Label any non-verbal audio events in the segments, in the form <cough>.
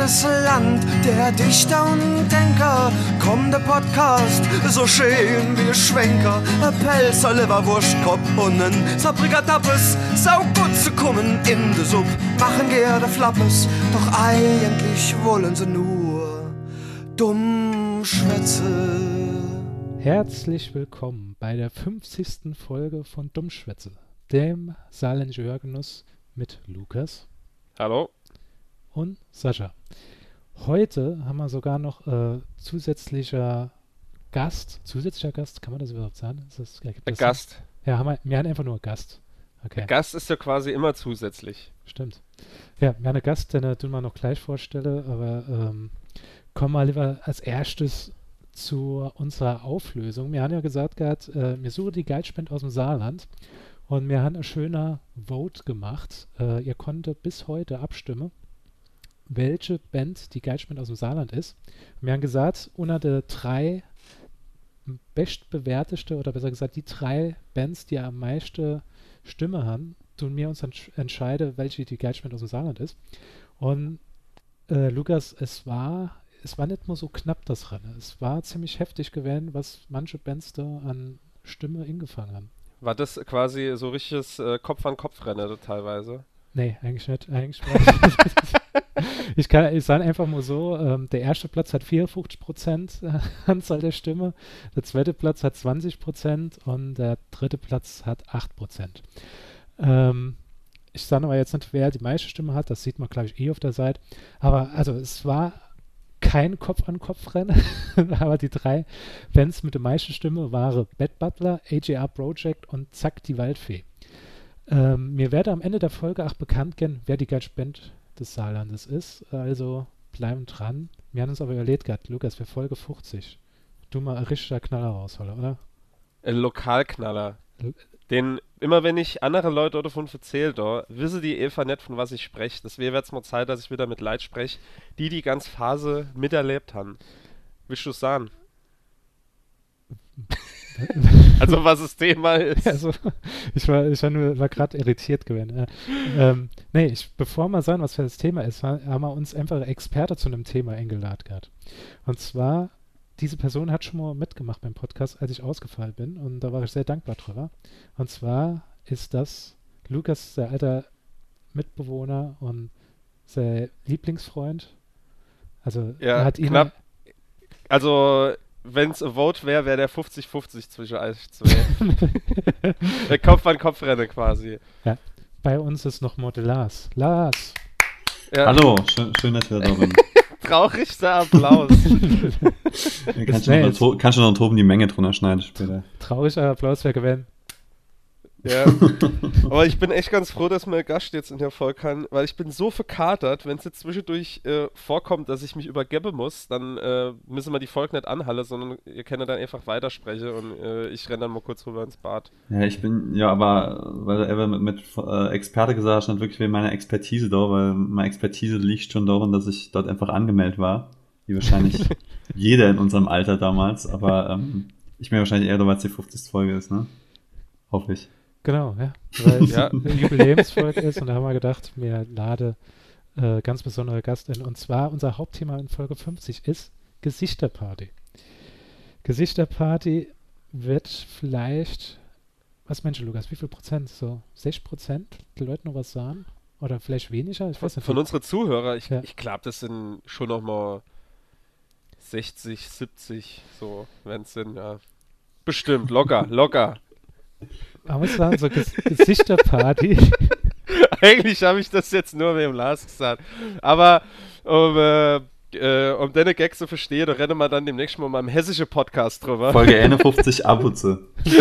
schönes Land der Dichter und Denker. Komm, der Podcast, so schön wie Schwenker. Ein Pelzer, Leberwurstkorb und ein Sabrikatappes. Sau gut zu kommen in de Sub. Machen gerne Flappes, doch eigentlich wollen sie nur dumm schwätze. Herzlich willkommen bei der 50. Folge von Dummschwätze, dem Saarländische Hörgenuss mit Lukas. Hallo. Und Sascha. Heute haben wir sogar noch äh, zusätzlicher Gast. Zusätzlicher Gast, kann man das überhaupt sagen? Ist das, ja, das Gast. Sinn? Ja, haben wir, wir haben einfach nur Gast. Okay. Gast ist ja quasi immer zusätzlich. Stimmt. Ja, wir haben einen Gast, den ich mal noch gleich vorstelle, aber ähm, kommen wir lieber als erstes zu unserer Auflösung. Wir haben ja gesagt gehabt, äh, wir suchen die Geldspende aus dem Saarland und wir haben ein schöner Vote gemacht. Äh, ihr konntet bis heute abstimmen, welche Band die Geldspende aus dem Saarland ist. wir haben gesagt, unter der drei bestbewerteste oder besser gesagt die drei Bands, die am meisten Stimme haben, tun wir uns entsch entscheiden, welche die Geldspende aus dem Saarland ist. Und äh, Lukas, es war es war nicht nur so knapp, das Rennen. Es war ziemlich heftig gewesen, was manche Bands da an Stimme ingefangen haben. War das quasi so richtiges äh, Kopf-an-Kopf-Rennen teilweise? Nee, eigentlich nicht. Eigentlich <laughs> <laughs> ich kann ich sage einfach mal so, ähm, der erste Platz hat 54 Prozent äh, <laughs> Anzahl der Stimme, der zweite Platz hat 20 Prozent und der dritte Platz hat 8 Prozent. Ähm, ich sage aber jetzt nicht, wer die meiste Stimme hat, das sieht man, glaube ich, eh auf der Seite. Aber also es war kein Kopf-an-Kopf-Rennen, <laughs> aber die drei Bands mit der meisten Stimme waren Bad Butler, AJR Project und Zack die Waldfee. Ähm, mir werde am Ende der Folge auch bekannt gehen, wer die geilste Band des Saarlandes ist. Also bleiben dran. Wir haben uns aber überlegt gehabt, Lukas, für Folge 50. Du mal ein richtiger Knaller rausholen, oder? Ein Lokalknaller. Den, immer wenn ich andere Leute davon erzähle, da, wissen die Eva nicht, von was ich spreche. Das wäre jetzt mal Zeit, dass ich wieder mit Leid spreche, die die ganze Phase miterlebt haben. Willst du sagen? <laughs> also was das Thema <laughs> ist. Also, ich war, ich war, nur, war gerade irritiert gewesen. Äh, ähm, nee, ich, bevor wir sagen, was für das Thema ist, haben wir uns einfach Experte zu einem Thema eingeladen gehabt. Und zwar diese Person hat schon mal mitgemacht beim Podcast, als ich ausgefallen bin. Und da war ich sehr dankbar drüber. Und zwar ist das Lukas, der alter Mitbewohner und sein Lieblingsfreund. Also ja, er hat ihn. Knapp. Also wenn es ein Vote wäre, wäre der 50-50 zwischen euch zwei. <laughs> Kopf an Kopf renne quasi. Ja. Bei uns ist noch Model Lars. Lars! Ja. Hallo, schön, schön, dass ihr da bin. <laughs> Traurigster Applaus. kannst, du noch, kannst du noch Toben die Menge drunter schneiden später. Trauriger Applaus wäre gewesen. Ja. <laughs> Aber ich bin echt ganz froh, dass mein Gast jetzt in der Folge kann, weil ich bin so verkatert, wenn es jetzt zwischendurch äh, vorkommt, dass ich mich übergeben muss, dann äh, müssen wir die Folge nicht anhalten, sondern ihr könnt dann einfach weitersprechen und äh, ich renne dann mal kurz rüber ins Bad. Ja, ich bin, ja, aber weil er mit, mit äh, Experte gesagt hat, stand wirklich wegen meiner Expertise da, weil meine Expertise liegt schon darin, dass ich dort einfach angemeldet war. Wie wahrscheinlich <laughs> jeder in unserem Alter damals, aber ähm, ich mir wahrscheinlich eher, weil es die 50. Folge ist, ne? Hoffe ich. Genau, ja. Weil es ja. eine Jubiläumsfolge ist und da haben wir gedacht, wir lade äh, ganz besondere Gast in. Und zwar unser Hauptthema in Folge 50 ist Gesichterparty. Gesichterparty wird vielleicht, was meinst du, Lukas, wie viel Prozent? So 6 Prozent die Leute noch was sagen? Oder vielleicht weniger? Ich weiß nicht. Von unseren Zuhörern, ich, ja. ich glaube, das sind schon noch mal 60, 70, so, wenn es sind, ja. Bestimmt, locker, locker man muss sagen, so Ges Gesichterparty. <laughs> Eigentlich habe ich das jetzt nur mit dem Lars gesagt. Aber um, äh, äh, um deine Gags zu verstehen, da rennen wir dann demnächst mal mal im hessischen Podcast drüber. Folge <laughs> 51 Abutze. <laughs>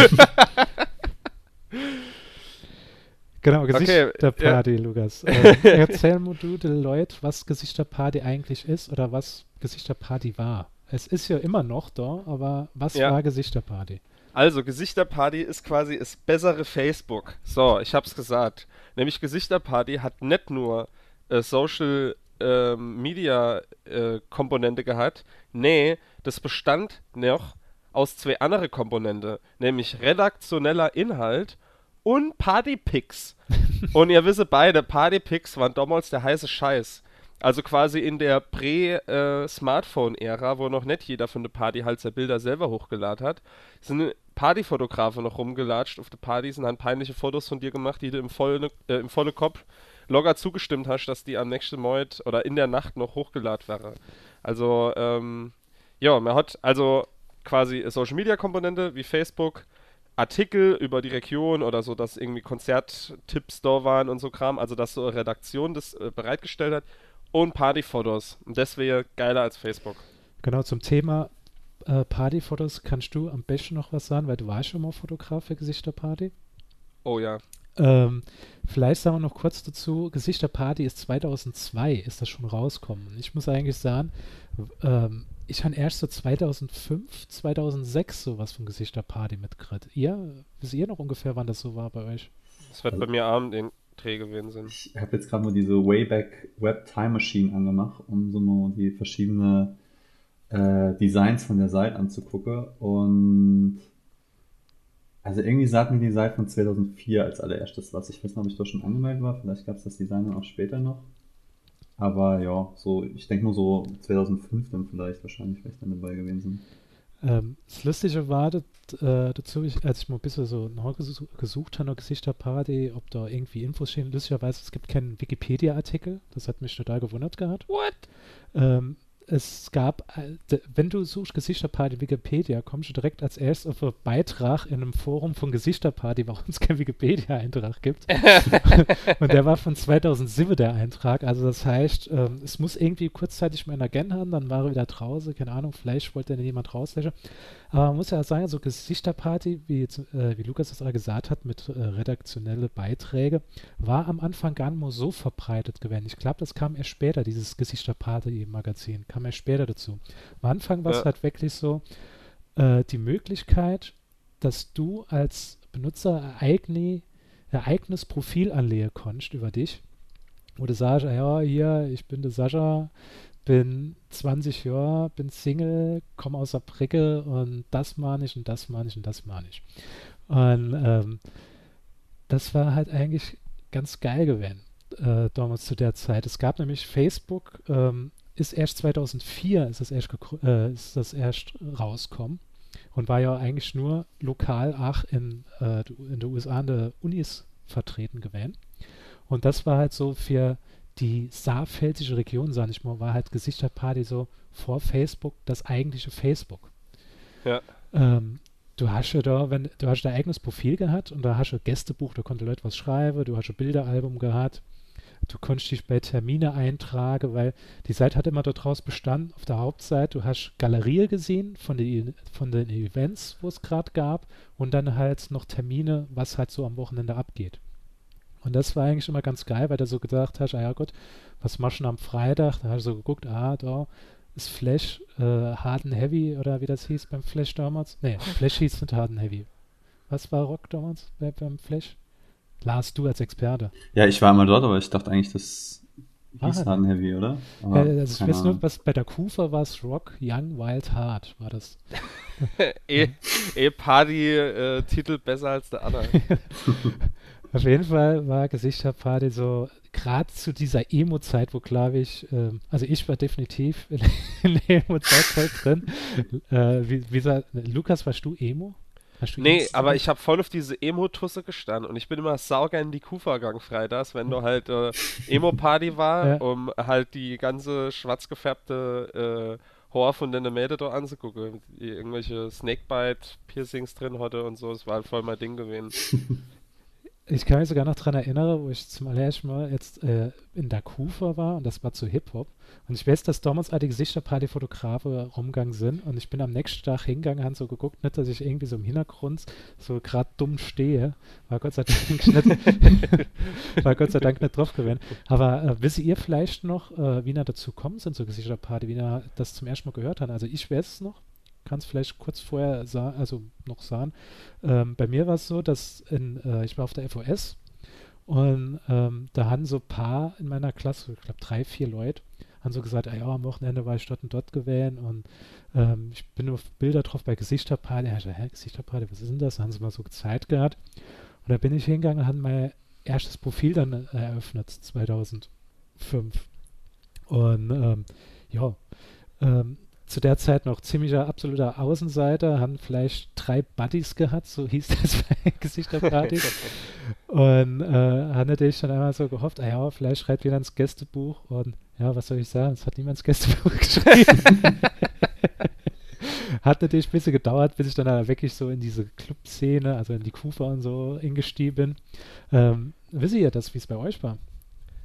genau, Gesichterparty, okay, ja. Lukas. Äh, erzähl mal du den Leuten, was Gesichterparty eigentlich ist oder was Gesichterparty war. Es ist ja immer noch da, aber was ja. war Gesichterparty? Also, Gesichterparty ist quasi das bessere Facebook. So, ich hab's gesagt. Nämlich Gesichterparty hat nicht nur äh, Social äh, Media äh, Komponente gehabt. Nee, das bestand noch aus zwei anderen Komponenten. Nämlich redaktioneller Inhalt und Partypics. <laughs> und ihr wisst beide, Partypics waren damals der heiße Scheiß. Also quasi in der Prä-Smartphone-Ära, wo noch nicht jeder von der Party halt seine Bilder selber hochgeladen hat, sind Partyfotografen noch rumgelatscht auf der Partys und haben peinliche Fotos von dir gemacht, die du im vollen äh, im Kopf locker zugestimmt hast, dass die am nächsten Morgen oder in der Nacht noch hochgeladen wäre. Also, ähm, ja, man hat also quasi Social Media Komponente wie Facebook, Artikel über die Region oder so, dass irgendwie Konzerttipps da waren und so Kram, also dass so eine Redaktion das äh, bereitgestellt hat und Partyfotos. Und das wäre geiler als Facebook. Genau, zum Thema äh, Partyfotos kannst du am besten noch was sagen, weil du warst schon mal Fotograf für Gesichterparty. Oh ja. Ähm, vielleicht sagen wir noch kurz dazu, Gesichterparty ist 2002, ist das schon rausgekommen. Ich muss eigentlich sagen, ähm, ich habe erst so 2005, 2006 sowas von Gesichterparty mitgekriegt. Ihr, wisst ihr noch ungefähr, wann das so war bei euch? Das wird also, bei mir Abend den Dreh gewesen sein. Ich habe jetzt gerade mal diese Wayback Web Time Machine angemacht, um so mal die verschiedenen äh, Designs von der Seite anzugucken. Und also irgendwie sagt mir die Seite von 2004 als allererstes was. Ich weiß nicht, ob ich da schon angemeldet war. Vielleicht gab es das Design dann auch später noch. Aber ja, so, ich denke nur so 2005 dann vielleicht wahrscheinlich vielleicht dann dabei gewesen sind. Ähm, das Lustige war das, äh, dazu, ich, als ich mal ein bisschen so nachgesucht gesucht habe, Gesichterparty, ob da irgendwie Infos stehen. Lustigerweise, es gibt keinen Wikipedia-Artikel. Das hat mich total gewundert gehabt. What? Ähm, es gab, äh, wenn du suchst Gesichterparty Wikipedia, kommst du direkt als erstes auf einen Beitrag in einem Forum von Gesichterparty, warum es keinen Wikipedia-Eintrag gibt. <laughs> und der war von 2007 der Eintrag. Also das heißt, ähm, es muss irgendwie kurzzeitig mal in Agent haben, dann war er wieder draußen, keine Ahnung, vielleicht wollte dann jemand rauslöschen. Aber man muss ja sagen, so Gesichterparty, wie, äh, wie Lukas das gerade gesagt hat, mit äh, redaktionelle Beiträge, war am Anfang gar nicht mehr so verbreitet gewesen. Ich glaube, das kam erst später, dieses Gesichterparty-Magazin, kam erst später dazu. Am Anfang war es ja. halt wirklich so, äh, die Möglichkeit, dass du als Benutzer eigene, ein eigenes Profil anlegen konntest über dich, wo du sagst, ja, hier, ich bin der Sascha, bin 20 Jahre, bin Single, komme aus der Bricke und das meine ich und das meine ich und das meine ich. Und ähm, das war halt eigentlich ganz geil gewesen, äh, damals zu der Zeit. Es gab nämlich Facebook, ähm, ist erst 2004 ist das erst, äh, ist das erst rausgekommen und war ja eigentlich nur lokal, ach, in, äh, in den USA in der Unis vertreten gewesen. Und das war halt so für die saarpfälzische Region, sag ich mal, war halt Gesichterparty so vor Facebook das eigentliche Facebook. Ja. Ähm, du hast ja da, wenn du hast dein eigenes Profil gehabt und da hast du Gästebuch, da konnte Leute was schreiben, du hast ein Bilderalbum gehabt, du konntest dich bei Termine eintragen, weil die Seite hat immer daraus bestanden, auf der Hauptseite, du hast Galerie gesehen von den, von den Events, wo es gerade gab und dann halt noch Termine, was halt so am Wochenende abgeht. Und das war eigentlich immer ganz geil, weil du so gedacht hast, ah ja Gott, was machst du am Freitag? Da hast du so geguckt, ah, da ist Flash äh, Hard and Heavy oder wie das hieß beim Flash damals. Nee, <laughs> Flash hieß nicht Hard and Heavy. Was war Rock damals bei, beim Flash? Lars, du als Experte. Ja, ich war mal dort, aber ich dachte eigentlich, das hieß ah, Hard and Heavy, oder? Aber, äh, also ich weiß nur, was bei der Kufa war es Rock, Young, Wild, Hard, war das. <laughs> eh, eh Party-Titel äh, besser als der andere. <laughs> Auf jeden Fall war Gesichterparty so, gerade zu dieser Emo-Zeit, wo glaube ich, ähm, also ich war definitiv <laughs> in, in der Emo-Zeit drin. Äh, wie, wie sah, Lukas, warst du Emo? Hast du nee, aber ich habe voll auf diese Emo-Tusse gestanden und ich bin immer sauger in die Kufa gegangen freitags, wenn du <laughs> halt äh, Emo-Party war, ja. um halt die ganze schwarz gefärbte äh, Horror von den Mädel da anzugucken. Die irgendwelche Snakebite-Piercings drin hatte und so, das war halt voll mein Ding gewesen. <laughs> Ich kann mich sogar noch daran erinnern, wo ich zum allerersten Mal jetzt äh, in der Kufa war und das war zu Hip-Hop. Und ich weiß, dass damals alle Gesichterparty-Fotografen rumgegangen sind und ich bin am nächsten Tag hingegangen, habe so geguckt, nicht, dass ich irgendwie so im Hintergrund so gerade dumm stehe. War Gott sei Dank nicht, <laughs> war Gott sei Dank nicht drauf gewesen. Aber äh, wisst ihr vielleicht noch, äh, wie ihr dazu kommen sind, so Gesichterparty, wie ihr das zum ersten Mal gehört habt? Also ich weiß es noch kann es vielleicht kurz vorher sagen, also noch sagen. Ähm, bei mir war es so, dass in, äh, ich war auf der FOS und ähm, da haben so ein paar in meiner Klasse, ich glaube drei, vier Leute, haben so gesagt, ah ja, am Wochenende war ich dort und dort gewählt und ähm, ich bin auf Bilder drauf bei Gesichterparty. Ja, ich so, hä, Gesichterparty, was ist denn das? Da haben sie mal so gezeigt gehabt. Und da bin ich hingegangen und habe mein erstes Profil dann äh, eröffnet, 2005. Und ähm, ja, ähm, zu der Zeit noch ziemlicher absoluter Außenseiter, haben vielleicht drei Buddies gehabt, so hieß <laughs> das bei Gesichterparty. <laughs> und äh, hat natürlich dann einmal so gehofft, ah ja, vielleicht schreibt jeder ins Gästebuch und ja, was soll ich sagen, es hat niemand ins Gästebuch <laughs> geschrieben. hat natürlich ein bisschen gedauert, bis ich dann wirklich so in diese Clubszene, also in die Kufa und so eingestiegen bin. Ähm, wisst ihr das, wie es bei euch war?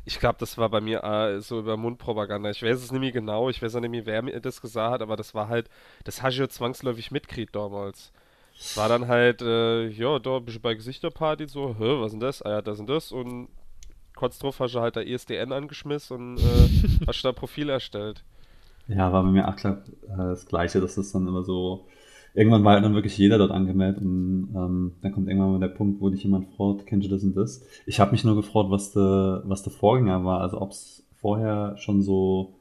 Ich glaube, das war bei mir äh, so über Mundpropaganda. Ich weiß es nicht mehr genau, ich weiß auch nicht mehr, wer mir das gesagt hat, aber das war halt, das hast du ja zwangsläufig mitkriegt damals. Es war dann halt, äh, ja, da bist du bei Gesichterparty so, hä, was ist denn das? Ah ja, das und das und kurz drauf hast du halt der ESDN angeschmissen und äh, <laughs> hast da Profil erstellt. Ja, war bei mir auch klar äh, das Gleiche, dass das dann immer so irgendwann war dann wirklich jeder dort angemeldet und ähm, dann kommt irgendwann mal der Punkt, wo dich jemand fragt, kennst du das und das? Ich habe mich nur gefragt, was der, was der Vorgänger war, also ob es vorher schon so,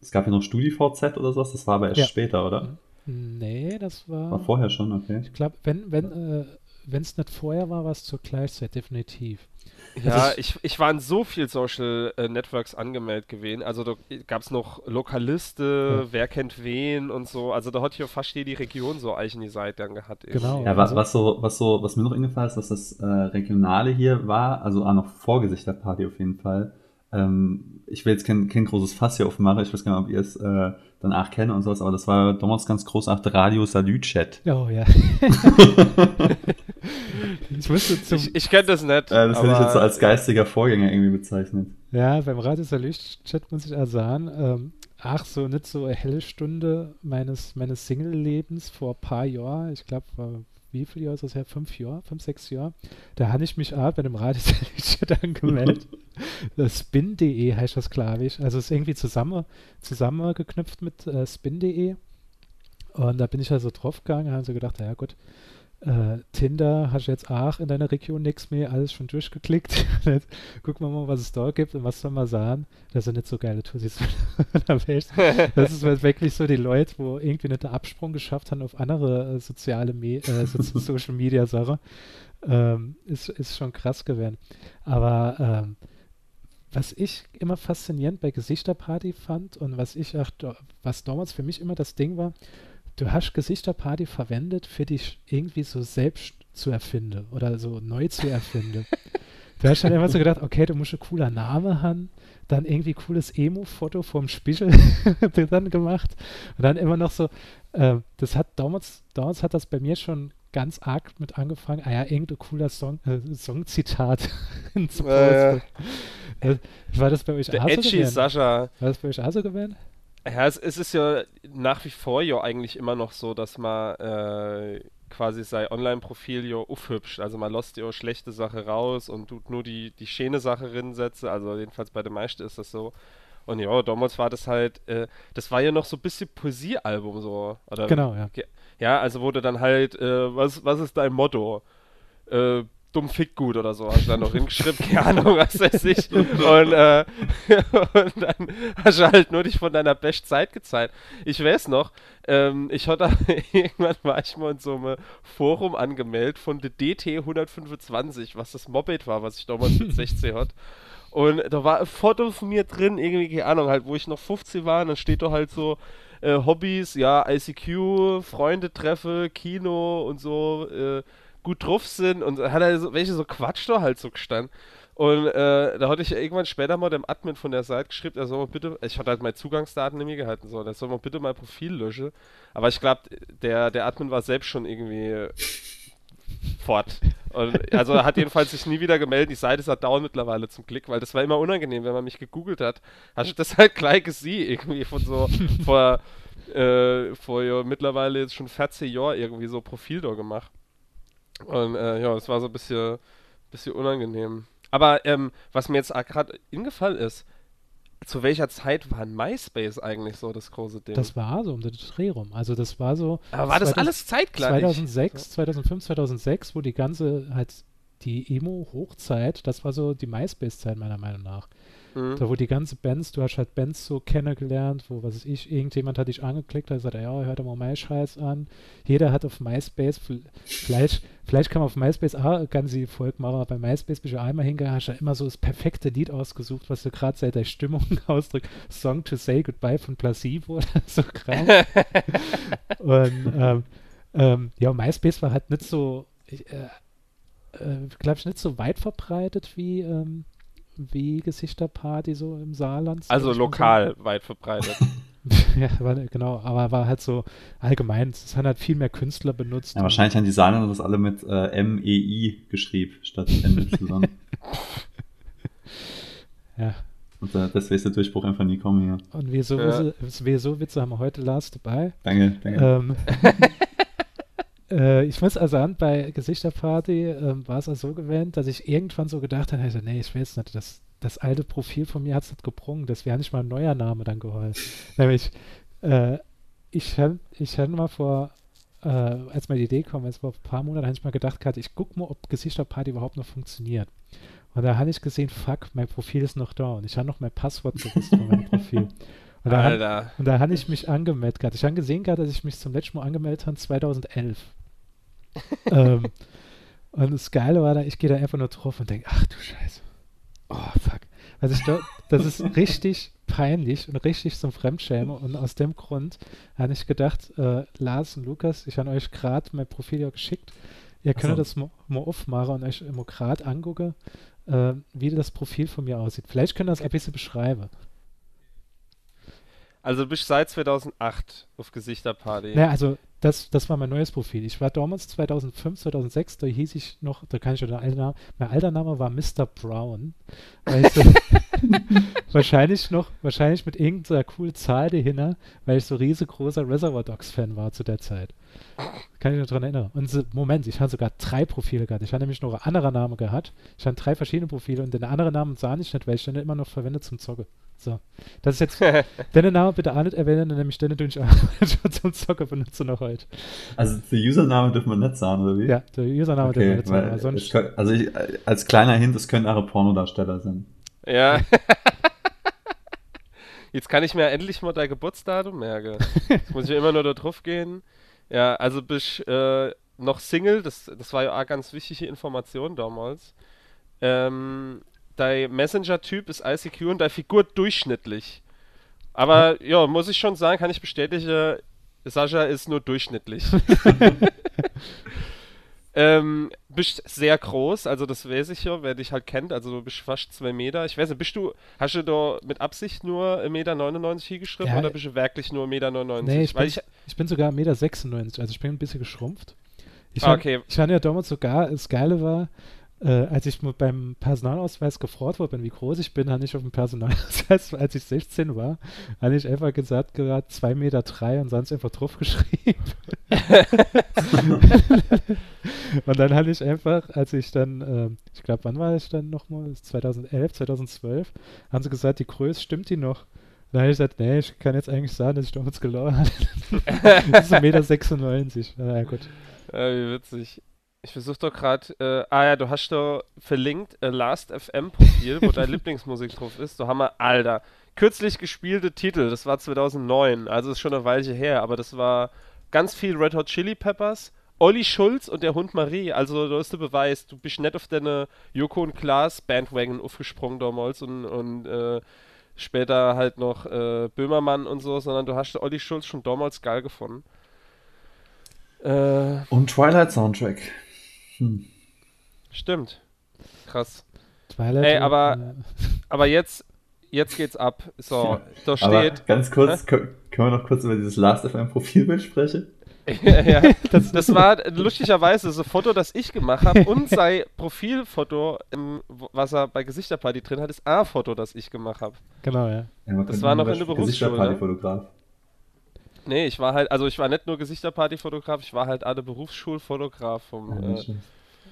es gab ja noch StudiVZ oder sowas, das war aber erst ja. später, oder? Nee, das war... War vorher schon, okay. Ich glaube, wenn, wenn, äh, wenn es nicht vorher war, war es zur Gleichzeit, definitiv. Ja, ich, ich war in so viel Social äh, Networks angemeldet gewesen. Also da gab es noch Lokaliste, ja. wer kennt wen und so. Also da hat hier fast jede Region so eigentlich die Seite dann gehabt. Genau. Ja, was, also was, so, was, so, was mir noch eingefallen ist, dass das äh, Regionale hier war, also auch noch Vorgesichterparty auf jeden Fall. Ähm, ich will jetzt kein, kein großes Fass hier aufmachen, ich weiß gar nicht, ob ihr es äh, danach kennt und sowas, aber das war damals ganz großartig Radio Salü Chat. Oh ja. <laughs> ich ich, ich kenne das nicht. Äh, das hätte ich jetzt so als geistiger Vorgänger irgendwie bezeichnet. Ja, beim Radio Salü Chat muss ich auch sagen, ähm, ach, so nicht so eine helle Stunde meines, meines Single-Lebens vor ein paar Jahren, ich glaube, wie viele Jahre ist das her? Fünf Jahre? Fünf, sechs Jahre? Da habe ich mich auch bei dem Radio Chat <laughs> angemeldet. Das Spin.de heißt das, glaube ich. Also es ist irgendwie zusammen, zusammengeknüpft mit äh, Spin.de. Und da bin ich also draufgegangen, habe so gedacht, naja gut, äh, Tinder hast du jetzt auch in deiner Region nichts mehr, alles schon durchgeklickt. <laughs> gucken wir mal, was es da gibt und was soll man sagen. Das sind nicht so geile Tussis. <laughs> das ist wirklich so die Leute, wo irgendwie nicht den Absprung geschafft haben auf andere äh, soziale Me äh, so <laughs> Social Media Sachen. Ähm, ist, ist schon krass gewesen. Aber ähm, was ich immer faszinierend bei Gesichterparty fand und was ich auch, was damals für mich immer das Ding war, du hast Gesichterparty verwendet, für dich irgendwie so selbst zu erfinden oder so neu zu erfinden. <laughs> du hast dann immer so gedacht, okay, du musst ein cooler Name haben, dann irgendwie cooles Emo-Foto vom Spiegel <laughs> dann gemacht und dann immer noch so, äh, das hat damals, damals hat das bei mir schon ganz arg mit angefangen, ah ja, irgendein cooler Song, äh, Songzitat <laughs> zu äh, War das bei euch Der auch so gewesen? Sascha. War das bei euch auch so gewesen? Ja, es, es, ist ja nach wie vor ja eigentlich immer noch so, dass man äh, quasi sein Online-Profil ja aufhübscht. Also man lässt ja schlechte Sache raus und tut nur die, die schöne Sache rinsetzen. Also jedenfalls bei den meisten ist das so. Und ja, damals war das halt, äh, das war ja noch so ein bisschen Poesiealbum so. Oder, genau, ja. Ja, also wurde dann halt, äh, was, was ist dein Motto? Äh, dumm fick gut oder so, hast du dann noch hingeschrieben, keine <laughs> Ahnung, was weiß ich. Und, äh, <laughs> und dann hast du halt nur dich von deiner Bestzeit gezeigt. Ich weiß noch, ähm, ich hatte, <laughs> irgendwann war ich mal in so einem Forum angemeldet von der DT 125, was das Moped war, was ich damals mit 16 hatte. Und da war ein Foto von mir drin, irgendwie, keine Ahnung, halt, wo ich noch 15 war, und dann steht da halt so, äh, Hobbys, ja, ICQ, Freunde treffe, Kino und so, äh, gut drauf sind und hat er so, welche so Quatsch da halt so gestanden. Und äh, da hatte ich irgendwann später mal dem Admin von der Seite geschrieben, er soll mal bitte, ich hatte halt meine Zugangsdaten nämlich gehalten, so, er soll mal bitte mein Profil löschen. Aber ich glaube, der, der Admin war selbst schon irgendwie fort. Und, also hat jedenfalls sich nie wieder gemeldet. Die Seite ist halt down mittlerweile zum Glück, weil das war immer unangenehm, wenn man mich gegoogelt hat. Hast du das halt gleich gesehen, irgendwie von so vor, äh, vor ja, mittlerweile jetzt schon 14 Jahren irgendwie so Profil da gemacht. Und äh, ja, das war so ein bisschen, bisschen unangenehm. Aber ähm, was mir jetzt gerade ingefallen ist, zu welcher Zeit war MySpace eigentlich so das große Ding? Das war so um den Dreh rum. Also das war so. Aber war 2000, das alles zeitgleich? 2006, 2005, 2006, wo die ganze halt die Emo-Hochzeit, das war so die MySpace-Zeit meiner Meinung nach. Mhm. Da wo die ganze Bands, du hast halt Bands so kennengelernt, wo, was weiß ich, irgendjemand hat dich angeklickt, hat gesagt, ja, hör dir mal MyScheiß an. Jeder hat auf MySpace, vielleicht, vielleicht kann man auf MySpace auch ganz Volk machen, aber bei MySpace bist du einmal hingegangen, hast ja immer so das perfekte Lied ausgesucht, was du gerade seit der Stimmung <laughs> ausdrückst. Song to Say Goodbye von Placebo oder so krank. <laughs> Und ähm, ähm, ja, MySpace war halt nicht so, äh, äh, glaube ich, nicht so weit verbreitet wie, ähm, wie Gesichterparty so im Saarland. Also lokal so. weit verbreitet. <laughs> ja, war, genau, aber war halt so allgemein, es haben halt viel mehr Künstler benutzt. Ja, wahrscheinlich haben die Saarländer das alle mit äh, M-E-I geschrieben, statt M zusammen. <laughs> ja. Und äh, deswegen ist der Durchbruch einfach nie kommen hier. Und wie so, ja. wie so Witze haben wir heute Lars dabei. Danke, danke. Ähm, <laughs> äh, ich muss also an, bei Gesichterparty ähm, war es also so gewählt, dass ich irgendwann so gedacht habe, also, nee, ich weiß nicht, das, das alte Profil von mir hat es nicht gebrungen, das wäre nicht mal ein neuer Name dann geholfen. <laughs> Nämlich, äh, ich habe ich mal vor, äh, als mir die Idee kam, jetzt vor ein paar Monaten, habe ich mal gedacht, ich gucke mal, ob Gesichterparty überhaupt noch funktioniert. Und da habe ich gesehen, fuck, mein Profil ist noch da und ich habe noch mein Passwort gewusst von meinem Profil. Und da, Alter. und da habe ich mich angemeldet gehabt. Ich habe gesehen gehabt, dass ich mich zum letzten Mal angemeldet habe, 2011. <laughs> ähm, und das Geile war da, ich gehe da einfach nur drauf und denke, ach du Scheiße. Oh, fuck. Also ich glaube, das ist <laughs> richtig peinlich und richtig zum Fremdschämen. Und aus dem Grund habe ich gedacht, äh, Lars und Lukas, ich habe euch gerade mein Profil ja geschickt. Ihr könnt so. das mal, mal aufmachen und euch immer gerade angucken, äh, wie das Profil von mir aussieht. Vielleicht könnt ihr das ein bisschen beschreiben. Also du bist seit 2008 auf Gesichterparty. Naja, also das, das war mein neues Profil. Ich war damals 2005, 2006, da hieß ich noch, da kann ich schon den alten Namen, mein alter Name war Mr. Brown. Weißt du, <laughs> <laughs> wahrscheinlich noch, wahrscheinlich mit irgendeiner coolen Zahl dahinter, weil ich so riesengroßer Reservoir Dogs Fan war zu der Zeit. Kann ich mich daran erinnern. Und so, Moment, ich habe sogar drei Profile gehabt. Ich habe nämlich noch einen anderen Namen gehabt. Ich habe drei verschiedene Profile und den anderen Namen sah ich nicht, weil ich den immer noch verwende zum Zocke. So. Das ist jetzt, <laughs> deine Name bitte auch nicht erwähnen, nämlich deine den ich schon <laughs> zum Zocker benutze noch heute. Also der Username dürfen wir nicht sagen, oder wie? Ja, der Username okay, dürfen wir nicht sagen. Sonst also ich, als kleiner Hint, es können auch Pornodarsteller sein. Ja. <laughs> Jetzt kann ich mir endlich mal dein Geburtsdatum merken. Jetzt muss ich immer nur da drauf gehen. Ja, also bist äh, noch Single, das, das war ja auch ganz wichtige Information damals. Ähm, dein Messenger-Typ ist ICQ und deine Figur durchschnittlich. Aber ja, muss ich schon sagen, kann ich bestätigen, Sascha ist nur durchschnittlich. <laughs> ähm, bist sehr groß, also das weiß ich ja, wer dich halt kennt, also du bist fast zwei Meter. Ich weiß nicht, bist du, hast du da mit Absicht nur 1,99 Meter hingeschrieben ja, oder bist du wirklich nur 1,99 Meter? Nee, ich, bin, ich, ich bin sogar 1,96 Meter, also ich bin ein bisschen geschrumpft. Ich, ah, okay. ich fand ja damals sogar, das Geile war, äh, als ich beim Personalausweis gefragt worden bin, wie groß ich bin, habe ich auf dem Personalausweis, <laughs> als ich 16 war, habe ich einfach gesagt, gerade 2,3 Meter drei und sonst einfach drauf geschrieben. <laughs> und dann habe ich einfach, als ich dann, äh, ich glaube, wann war ich dann nochmal? 2011, 2012, haben sie gesagt, die Größe stimmt die noch. Da habe ich gesagt, nee, ich kann jetzt eigentlich sagen, dass ich damals gelogen <laughs> habe. das ist 1,96 Meter. Na ja, gut. Ja, wie witzig. Ich versuche doch gerade, äh, ah ja, du hast doch verlinkt äh, Last FM Profil, wo deine <laughs> Lieblingsmusik drauf ist. Du haben wir, Alter, kürzlich gespielte Titel, das war 2009, also ist schon eine Weile her, aber das war ganz viel Red Hot Chili Peppers, Olli Schulz und der Hund Marie, also du hast der Beweis, du bist nicht auf deine Joko und Klaas Bandwagon aufgesprungen damals und, und äh, später halt noch äh, Böhmermann und so, sondern du hast Olli Schulz schon damals geil gefunden. Äh, und Twilight Soundtrack. Hm. Stimmt. Krass. Twilight Ey, aber, <laughs> aber jetzt, jetzt geht's ab. So, da steht. Aber ganz kurz, können wir noch kurz über dieses Last FM Profilbild sprechen? <laughs> ja, <laughs> das, das, war lustigerweise so ein Foto, das ich gemacht habe und sein Profilfoto, im, was er bei Gesichterparty drin hat, ist ein Foto, das ich gemacht habe. Genau, ja. ja das war noch in der Berufsschule. Gesichterparty-Fotograf. Nee, ich war halt, also ich war nicht nur Gesichterparty-Fotograf, ich war halt der Berufsschulfotograf vom. Ja, äh,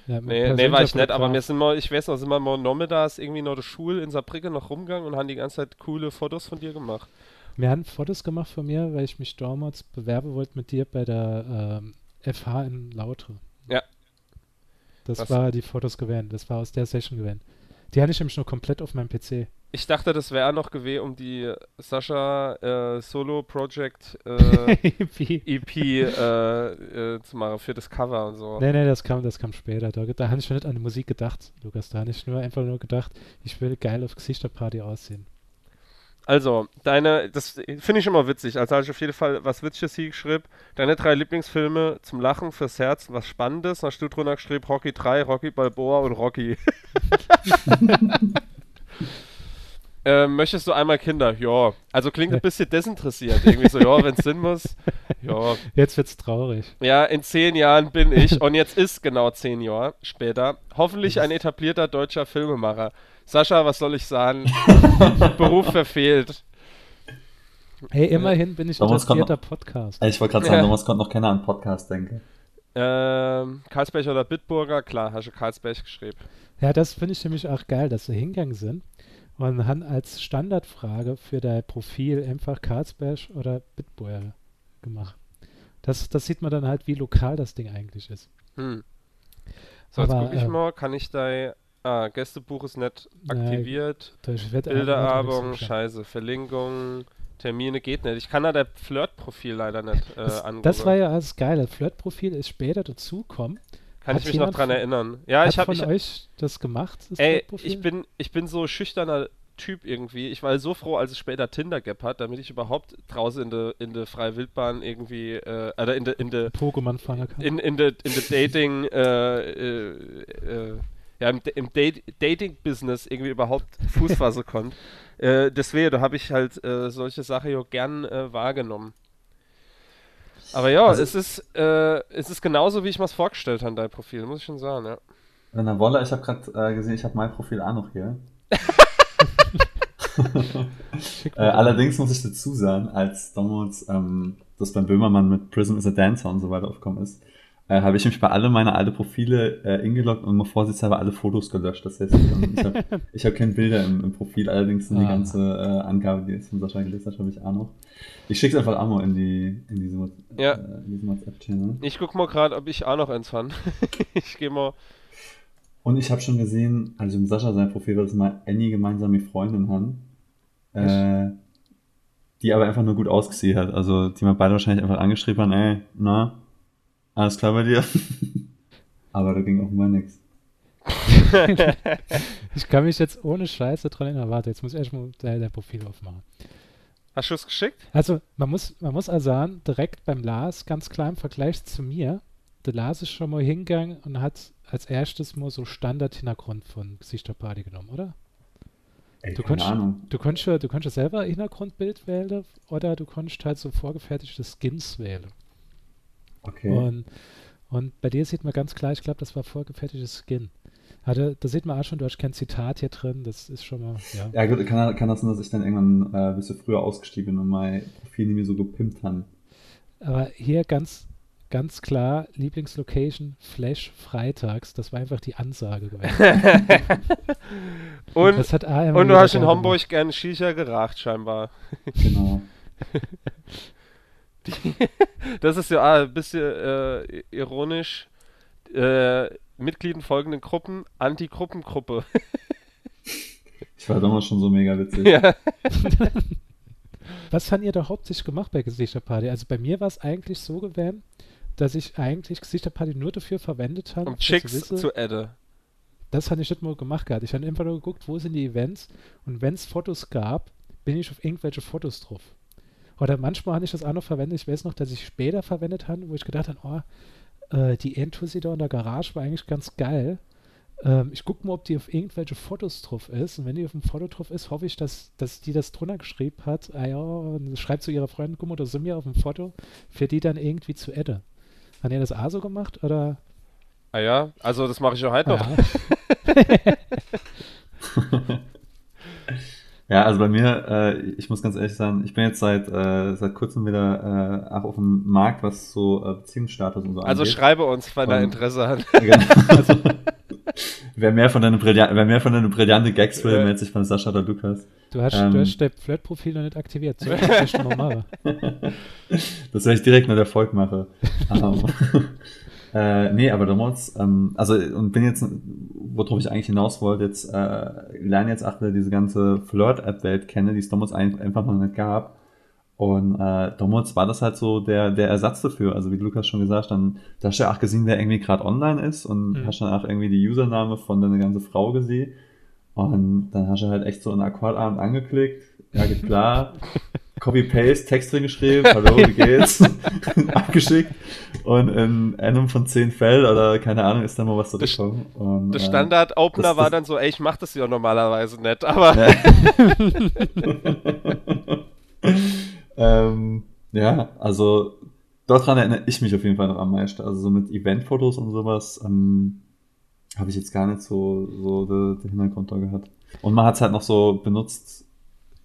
ja, nee, nee, war ich nicht, aber wir sind mal, ich weiß noch, sind wir mal Nomedas irgendwie noch der Schule in Saarbrücken noch rumgegangen und haben die ganze Zeit coole Fotos von dir gemacht. Wir haben Fotos gemacht von mir, weil ich mich damals bewerben wollte mit dir bei der ähm, FH in Lautre. Ja. Das Was? war die Fotos gewählt, das war aus der Session gewählt. Die hatte ich nämlich nur komplett auf meinem PC. Ich dachte, das wäre noch gewesen, um die Sascha äh, Solo Project äh, <laughs> EP. EP äh, äh, zu machen für das Cover und so. Nee, nee, das kam, das kam später. Da, da habe ich schon nicht an die Musik gedacht, Lukas. Da habe ich nur einfach nur gedacht, ich will geil auf Gesichterparty aussehen. Also, deine, das finde ich immer witzig. Also habe ich auf jeden Fall was Witziges hier geschrieben. Deine drei Lieblingsfilme zum Lachen, fürs Herz, was Spannendes. Nach du drunter geschrieben Rocky 3, Rocky Balboa und Rocky. <laughs> <laughs> ähm, möchtest du einmal Kinder? Ja. Also klingt ein bisschen desinteressiert. Irgendwie so, ja, <laughs> wenn es Sinn muss. Ja. Jetzt wird's traurig. Ja, in zehn Jahren bin ich, und jetzt ist genau zehn Jahre später, hoffentlich ein etablierter deutscher Filmemacher. Sascha, was soll ich sagen? <laughs> Beruf verfehlt. Hey, immerhin bin ich ein etablierter Podcast. Ich wollte gerade sagen, Ja. Thomas konnte noch keiner an Podcast denken. Ähm, Karlsberg oder Bitburger? Klar, hast du Karlsberg geschrieben. Ja, das finde ich nämlich auch geil, dass sie hingegangen sind und haben als Standardfrage für dein Profil einfach Karlsberg oder Bitburger gemacht. Das, das sieht man dann halt, wie lokal das Ding eigentlich ist. Hm. So, jetzt gucke ich äh, mal, kann ich da. Ah, Gästebuch ist nicht aktiviert. Wird Bilderabung, scheiße. scheiße. Verlinkung, Termine geht nicht. Ich kann da der Flirt-Profil leider nicht äh, Das, das war ja alles geil. Das Flirt-Profil ist später dazugekommen. Kann hat ich mich noch dran von- erinnern. Ja, ich habe. von Ich, euch das gemacht? Das ey, ich bin, ich bin so schüchterner Typ irgendwie. Ich war so froh, als es später Tinder gab hat, damit ich überhaupt draußen in der in der freie Wildbahn irgendwie, äh, oder in der in der Pokémon fangen kann. in, in der in der Dating äh, äh, äh, ja im, im Date, Dating-Business irgendwie überhaupt Fuß fassen <laughs> konnte. Äh, deswegen, da habe ich halt äh, solche Sachen ja gern äh, wahrgenommen. Aber ja, Also- es ist äh, es ist genauso, wie ich mir es vorgestellt habe, dein Profil, muss ich schon sagen, ja. Er wolle, ich habe gerade äh, gesehen, ich habe mein Profil auch noch hier. <laughs> Äh, allerdings muss ich dazu sagen, als damals ähm, das beim Böhmermann mit Prism is a Dancer und so weiter aufgekommen ist, äh, habe ich mich bei alle meine alte Profile äh, ingeloggt und mal vorsichtshalber alle Fotos gelöscht. Das heißt, ähm, ich habe <laughs> ich hab keine Bilder im, im Profil, allerdings sind die Ah. ganze äh, Angabe, die ist von Sascha gelesen hat, habe ich auch noch. Ich schicke einfach auch mal in die in diese, Ja. äh, WhatsApp-Channel. Ich guck mal gerade, ob ich auch noch eins fand. <laughs> ich gehe mal. Und ich habe schon gesehen, also im Sascha sein Profil, dass mal Annie gemeinsame Freundin haben, äh, die aber einfach nur gut ausgesehen hat. Also die wir beide wahrscheinlich einfach angeschrieben haben, ey, na, alles klar bei dir? <laughs> aber da ging offenbar nichts. <laughs> Ich kann mich jetzt ohne Scheiße dran erinnern. Warte, jetzt muss ich erstmal der, der Profil aufmachen. Hast du es geschickt? Also, man muss, man muss also sagen, direkt beim Lars, ganz klar im Vergleich zu mir, der Lars ist schon mal hingegangen und hat als erstes mal so Standard-Hintergrund von Gesichterparty genommen, oder? Ey, Du keine kannst- Ahnung. Du konntest, ja- du konntest selber Hintergrundbild wählen oder du konntest halt so vorgefertigte Skins wählen. Okay. Und, und bei dir sieht man ganz klar, ich glaube, das war vorgefertigtes Skin. Also, da sieht man auch schon, du hast kein Zitat hier drin, das ist schon mal, ja. ja gut, kann, kann das sein, dass ich dann irgendwann äh, ein bisschen früher ausgestiegen bin und mein Profil nicht mehr so gepimpt haben. Aber hier ganz, ganz klar, Lieblingslocation, Flash freitags, das war einfach die Ansage gewesen. <laughs> <laughs> Und, das hat AM und du hast in geil Hamburg gerne Shisha geraucht, scheinbar. Genau. <laughs> <laughs> Das ist ja ah, ein bisschen äh, ironisch. Äh, Mitglied in folgenden Gruppen, Anti-Gruppengruppe. <laughs> Ich war damals schon so mega witzig. ja. Was habt ihr da hauptsächlich gemacht bei Gesichterparty? Also bei mir war es eigentlich so gewesen, dass ich eigentlich Gesichterparty nur dafür verwendet habe, Um Chicks wisse, zu adden. das habe ich nicht mal gemacht gehabt. Ich habe einfach nur geguckt, wo sind die Events und wenn es Fotos gab, bin ich auf irgendwelche Fotos drauf. Oder manchmal habe ich das auch noch verwendet. Ich weiß noch, dass ich später verwendet habe, wo ich gedacht habe, oh, äh, die Entussi da in der Garage war eigentlich ganz geil. Ähm, ich gucke mal, ob die auf irgendwelche Fotos drauf ist. Und wenn die auf dem Foto drauf ist, hoffe ich, dass, dass die das drunter geschrieben hat. Ah ja, und schreibt zu ihrer Freundin, guck mal, da sind wir auf dem Foto, für die dann irgendwie zu adden. Haben ihr das auch so gemacht? Oder? Ah ja, also das mache ich ja heute noch. Ja. <laughs> <laughs> Ja, also bei mir, äh, ich muss ganz ehrlich sagen, ich bin jetzt seit, äh, seit kurzem wieder äh, auch auf dem Markt, was so äh, Beziehungsstatus und so Also angeht. schreibe uns, wenn Und- Interesse hat. <laughs> Genau. Also, wer mehr von deinen brillanten, wer mehr von deinen brillante Gags will, Ja. meldet sich von Sascha oder Lukas. Du hast, Ähm. du hast dein Flirt-Profil noch nicht aktiviert. So, das machen. <laughs> Werde ich direkt mit Erfolg mache. Ähm, <laughs> Äh, nee, aber damals, ähm, also und bin jetzt, worauf ich eigentlich hinaus wollte, jetzt äh, lerne jetzt auch wieder diese ganze Flirt-App-Welt kennen, die es damals ein, einfach noch nicht gab. Und äh, damals war das halt so der, der Ersatz dafür. Also wie Lukas schon gesagt, dann da hast du ja auch gesehen, wer irgendwie gerade online ist und mhm. hast dann auch irgendwie die Username von deiner ganze Frau gesehen. Und dann hast du halt echt so einen Akkordabend angeklickt. Ja, geht klar. Copy-Paste, Text drin geschrieben, hallo, wie geht's? <laughs> Abgeschickt. Und in einem von zehn Fällen oder keine Ahnung ist da mal was zurückgekommen. Und, der äh, Standard-Opener war dann so, ey, ich mach das ja normalerweise nicht, aber. Ja. <laughs> ähm, ja, also daran erinnere ich mich auf jeden Fall noch am meisten. Also so mit Eventfotos und sowas ähm, habe ich jetzt gar nicht so, so den, den Hintergrund da gehabt. Und man hat es halt noch so benutzt,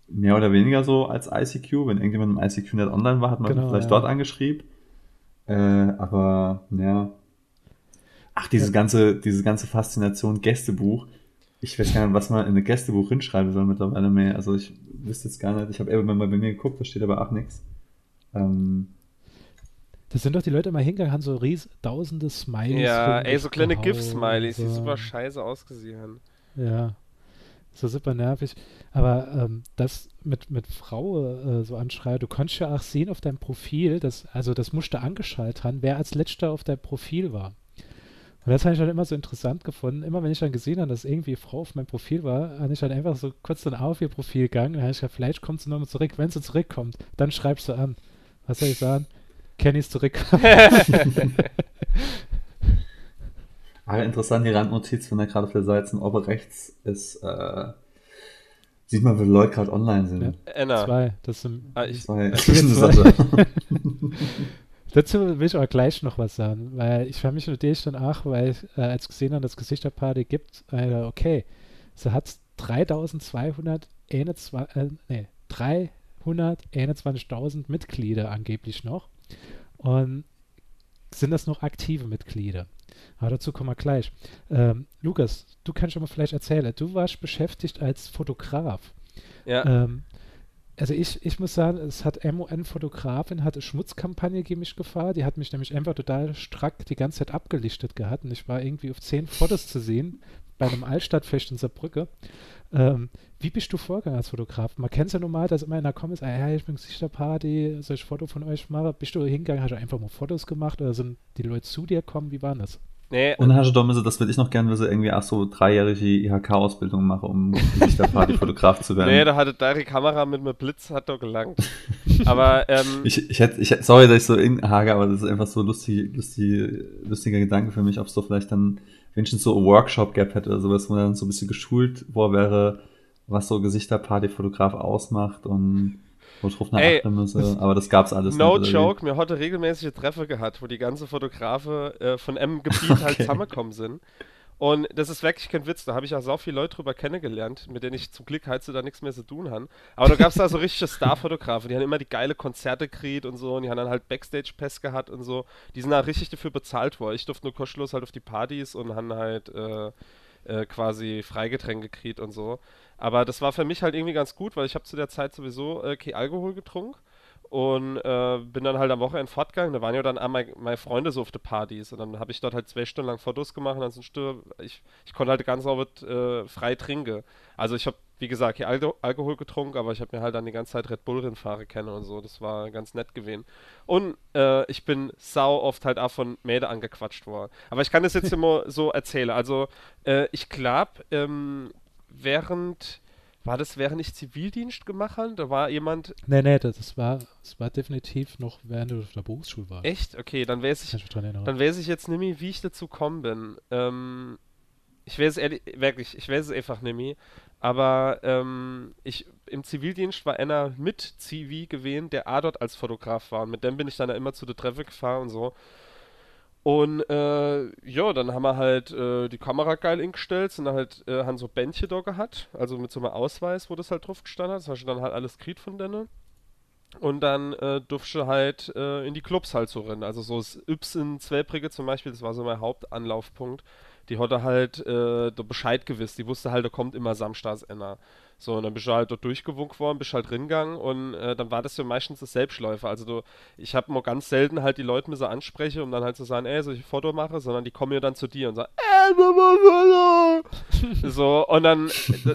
mehr oder weniger so als ICQ. Wenn irgendjemand im ICQ nicht online war, hat man genau, vielleicht ja. dort angeschrieben. Äh, aber, ja. Ach, diese ja. ganze, diese ganze Faszination Gästebuch. Ich weiß gar nicht, was man in ein Gästebuch hinschreiben soll mittlerweile mehr. Also ich wüsste jetzt gar nicht. Ich habe eben mal bei mir geguckt, da steht aber auch nichts. Ähm, das sind doch die Leute immer hingegangen, haben so ries tausende Smileys. Ja, ey, so kleine GIF-Smileys, die super scheiße ausgesehen haben. Ja so super nervig. Aber ähm, das mit, mit Frau äh, so anschreien, du kannst ja auch sehen auf deinem Profil, dass, also das musste angeschaltet haben, wer als letzter auf deinem Profil war. Und das habe ich dann immer so interessant gefunden. Immer wenn ich dann gesehen habe, dass irgendwie Frau auf meinem Profil war, habe ich dann einfach so kurz dann auf ihr Profil gegangen. Dann habe ich gesagt, vielleicht kommt sie nochmal zurück. Wenn sie zurückkommt, dann schreibst du an. Was soll ich sagen? Kenny ist zurückkommen. <laughs> <laughs> Ah, interessant, die Randnotiz, wenn er gerade auf der Seite oben rechts ist, äh, sieht man, wie Leute gerade online sind. Ja. Enna. Zwei, das sind ah, ich, zwei. <laughs> zwei. <laughs> Dazu will ich aber gleich noch was sagen, weil ich war mich natürlich dann auch, weil ich, äh, als gesehen habe, dass Gesichterparty gibt, äh, okay, sie hat 3221, äh, nee, 321.000 Mitglieder angeblich noch und sind das noch aktive Mitglieder. Aber dazu kommen wir gleich. Ähm, Lukas, du kannst schon mal vielleicht erzählen. Du warst beschäftigt als Fotograf. Ja. Ähm, also ich, ich muss sagen, es hat MON-Fotografin, hat eine Schmutzkampagne gegen mich gefahren. Die hat mich nämlich einfach total strack die ganze Zeit abgelichtet gehabt. Und ich war irgendwie auf zehn Fotos zu sehen bei einem Altstadtfest in Saarbrücke. Ähm, wie bist du vorgegangen als Fotograf? Man kennt es ja normal, dass immer in der Comments, ah, ja, ich bin Gesichterparty, soll ich Foto von euch machen? Bist du hingegangen, hast du einfach mal Fotos gemacht oder sind die Leute zu dir gekommen? Wie war das? Nee. Und hast du da müssen, das würde ich noch gerne wissen, irgendwie auch so dreijährige IHK-Ausbildung machen, um Gesichterparty-Fotograf <laughs> zu werden. Nee, da hatte da die Kamera mit einem Blitz, hat doch gelangt. aber, ähm, <laughs> ich, ich hätte, ich, sorry, dass ich so hage, aber das ist einfach so lustig, lustig, lustiger Gedanke für mich, ob es so vielleicht dann wenigstens so ein Workshop gap hätte oder sowas, wo man dann so ein bisschen geschult wo wäre, was so Gesichterparty-Fotograf ausmacht und wo ich drauf achten müsse, <laughs> aber das gab's alles no nicht. No joke, mir heute regelmäßige Treffer gehabt, wo die ganze Fotografe äh, von M-Gebiet halt <laughs> okay. halt zusammengekommen sind. Und das ist wirklich kein Witz, da habe ich auch so viele Leute drüber kennengelernt, mit denen ich zum Glück halt so da nichts mehr zu tun habe. Aber da gab es da so richtige <laughs> Starfotografen, die haben immer die geile Konzerte gekriegt und so, und die haben dann halt Backstage-Pass gehabt und so. Die sind da richtig dafür bezahlt worden. Ich durfte nur kostenlos halt auf die Partys und haben halt äh, äh, quasi Freigetränke gekriegt und so. Aber das war für mich halt irgendwie ganz gut, weil ich habe zu der Zeit sowieso äh, kein Alkohol getrunken und äh, bin dann halt am Wochenende fortgegangen. Da waren ja dann auch meine, meine Freunde so auf den Partys und dann habe ich dort halt zwei Stunden lang Fotos gemacht und dann sind ich, ich konnte halt ganz Abend äh, frei trinken. Also ich habe, wie gesagt, hier Al Alkohol getrunken, aber ich habe mir halt dann die ganze Zeit Red Bull Rennfahrer kennen und so. Das war ganz nett gewesen. Und äh, ich bin sau oft halt auch von Mäde angequatscht worden. Aber ich kann das jetzt <laughs> immer so erzählen. Also äh, ich glaube, ähm, während war das, während ich Zivildienst gemacht habe? Da war jemand. Nee, nee, das war, das war definitiv noch während du auf der Berufsschule warst. Echt? Okay, dann weiß ich. Dann weiß ich jetzt nämlich, wie ich dazu gekommen bin. Ähm, ich weiß ehrlich, wirklich, ich weiß es einfach nämlich. Aber ähm, ich im Zivildienst war einer mit Zivi gewesen, der A dort als Fotograf war. Und mit dem bin ich dann immer zu der Treffe gefahren und so. Und äh, ja, dann haben wir halt äh, die Kamera geil eingestellt, sind halt, äh, haben so Bändchen da gehabt, also mit so einem Ausweis, wo das halt drauf gestanden hat. Das hast du dann halt alles kriegt von denen. Und dann äh, durfte halt äh, in die Clubs halt so rennen. Also so das Yps in Zwelbrigge zum Beispiel, das war so mein Hauptanlaufpunkt. Die hatte halt äh, Bescheid gewiss. Die wusste halt, da kommt immer samstags einer. So, und dann bist du halt dort durchgewunken worden, bist halt ringegangen und äh, dann war das ja meistens das Selbstläufer. Also du, ich habe nur ganz selten halt die Leute mit so anspreche, um dann halt zu sagen, ey, soll ich ein Foto mache, sondern die kommen ja dann zu dir und sagen, ey, mal <laughs> Foto! so, und dann,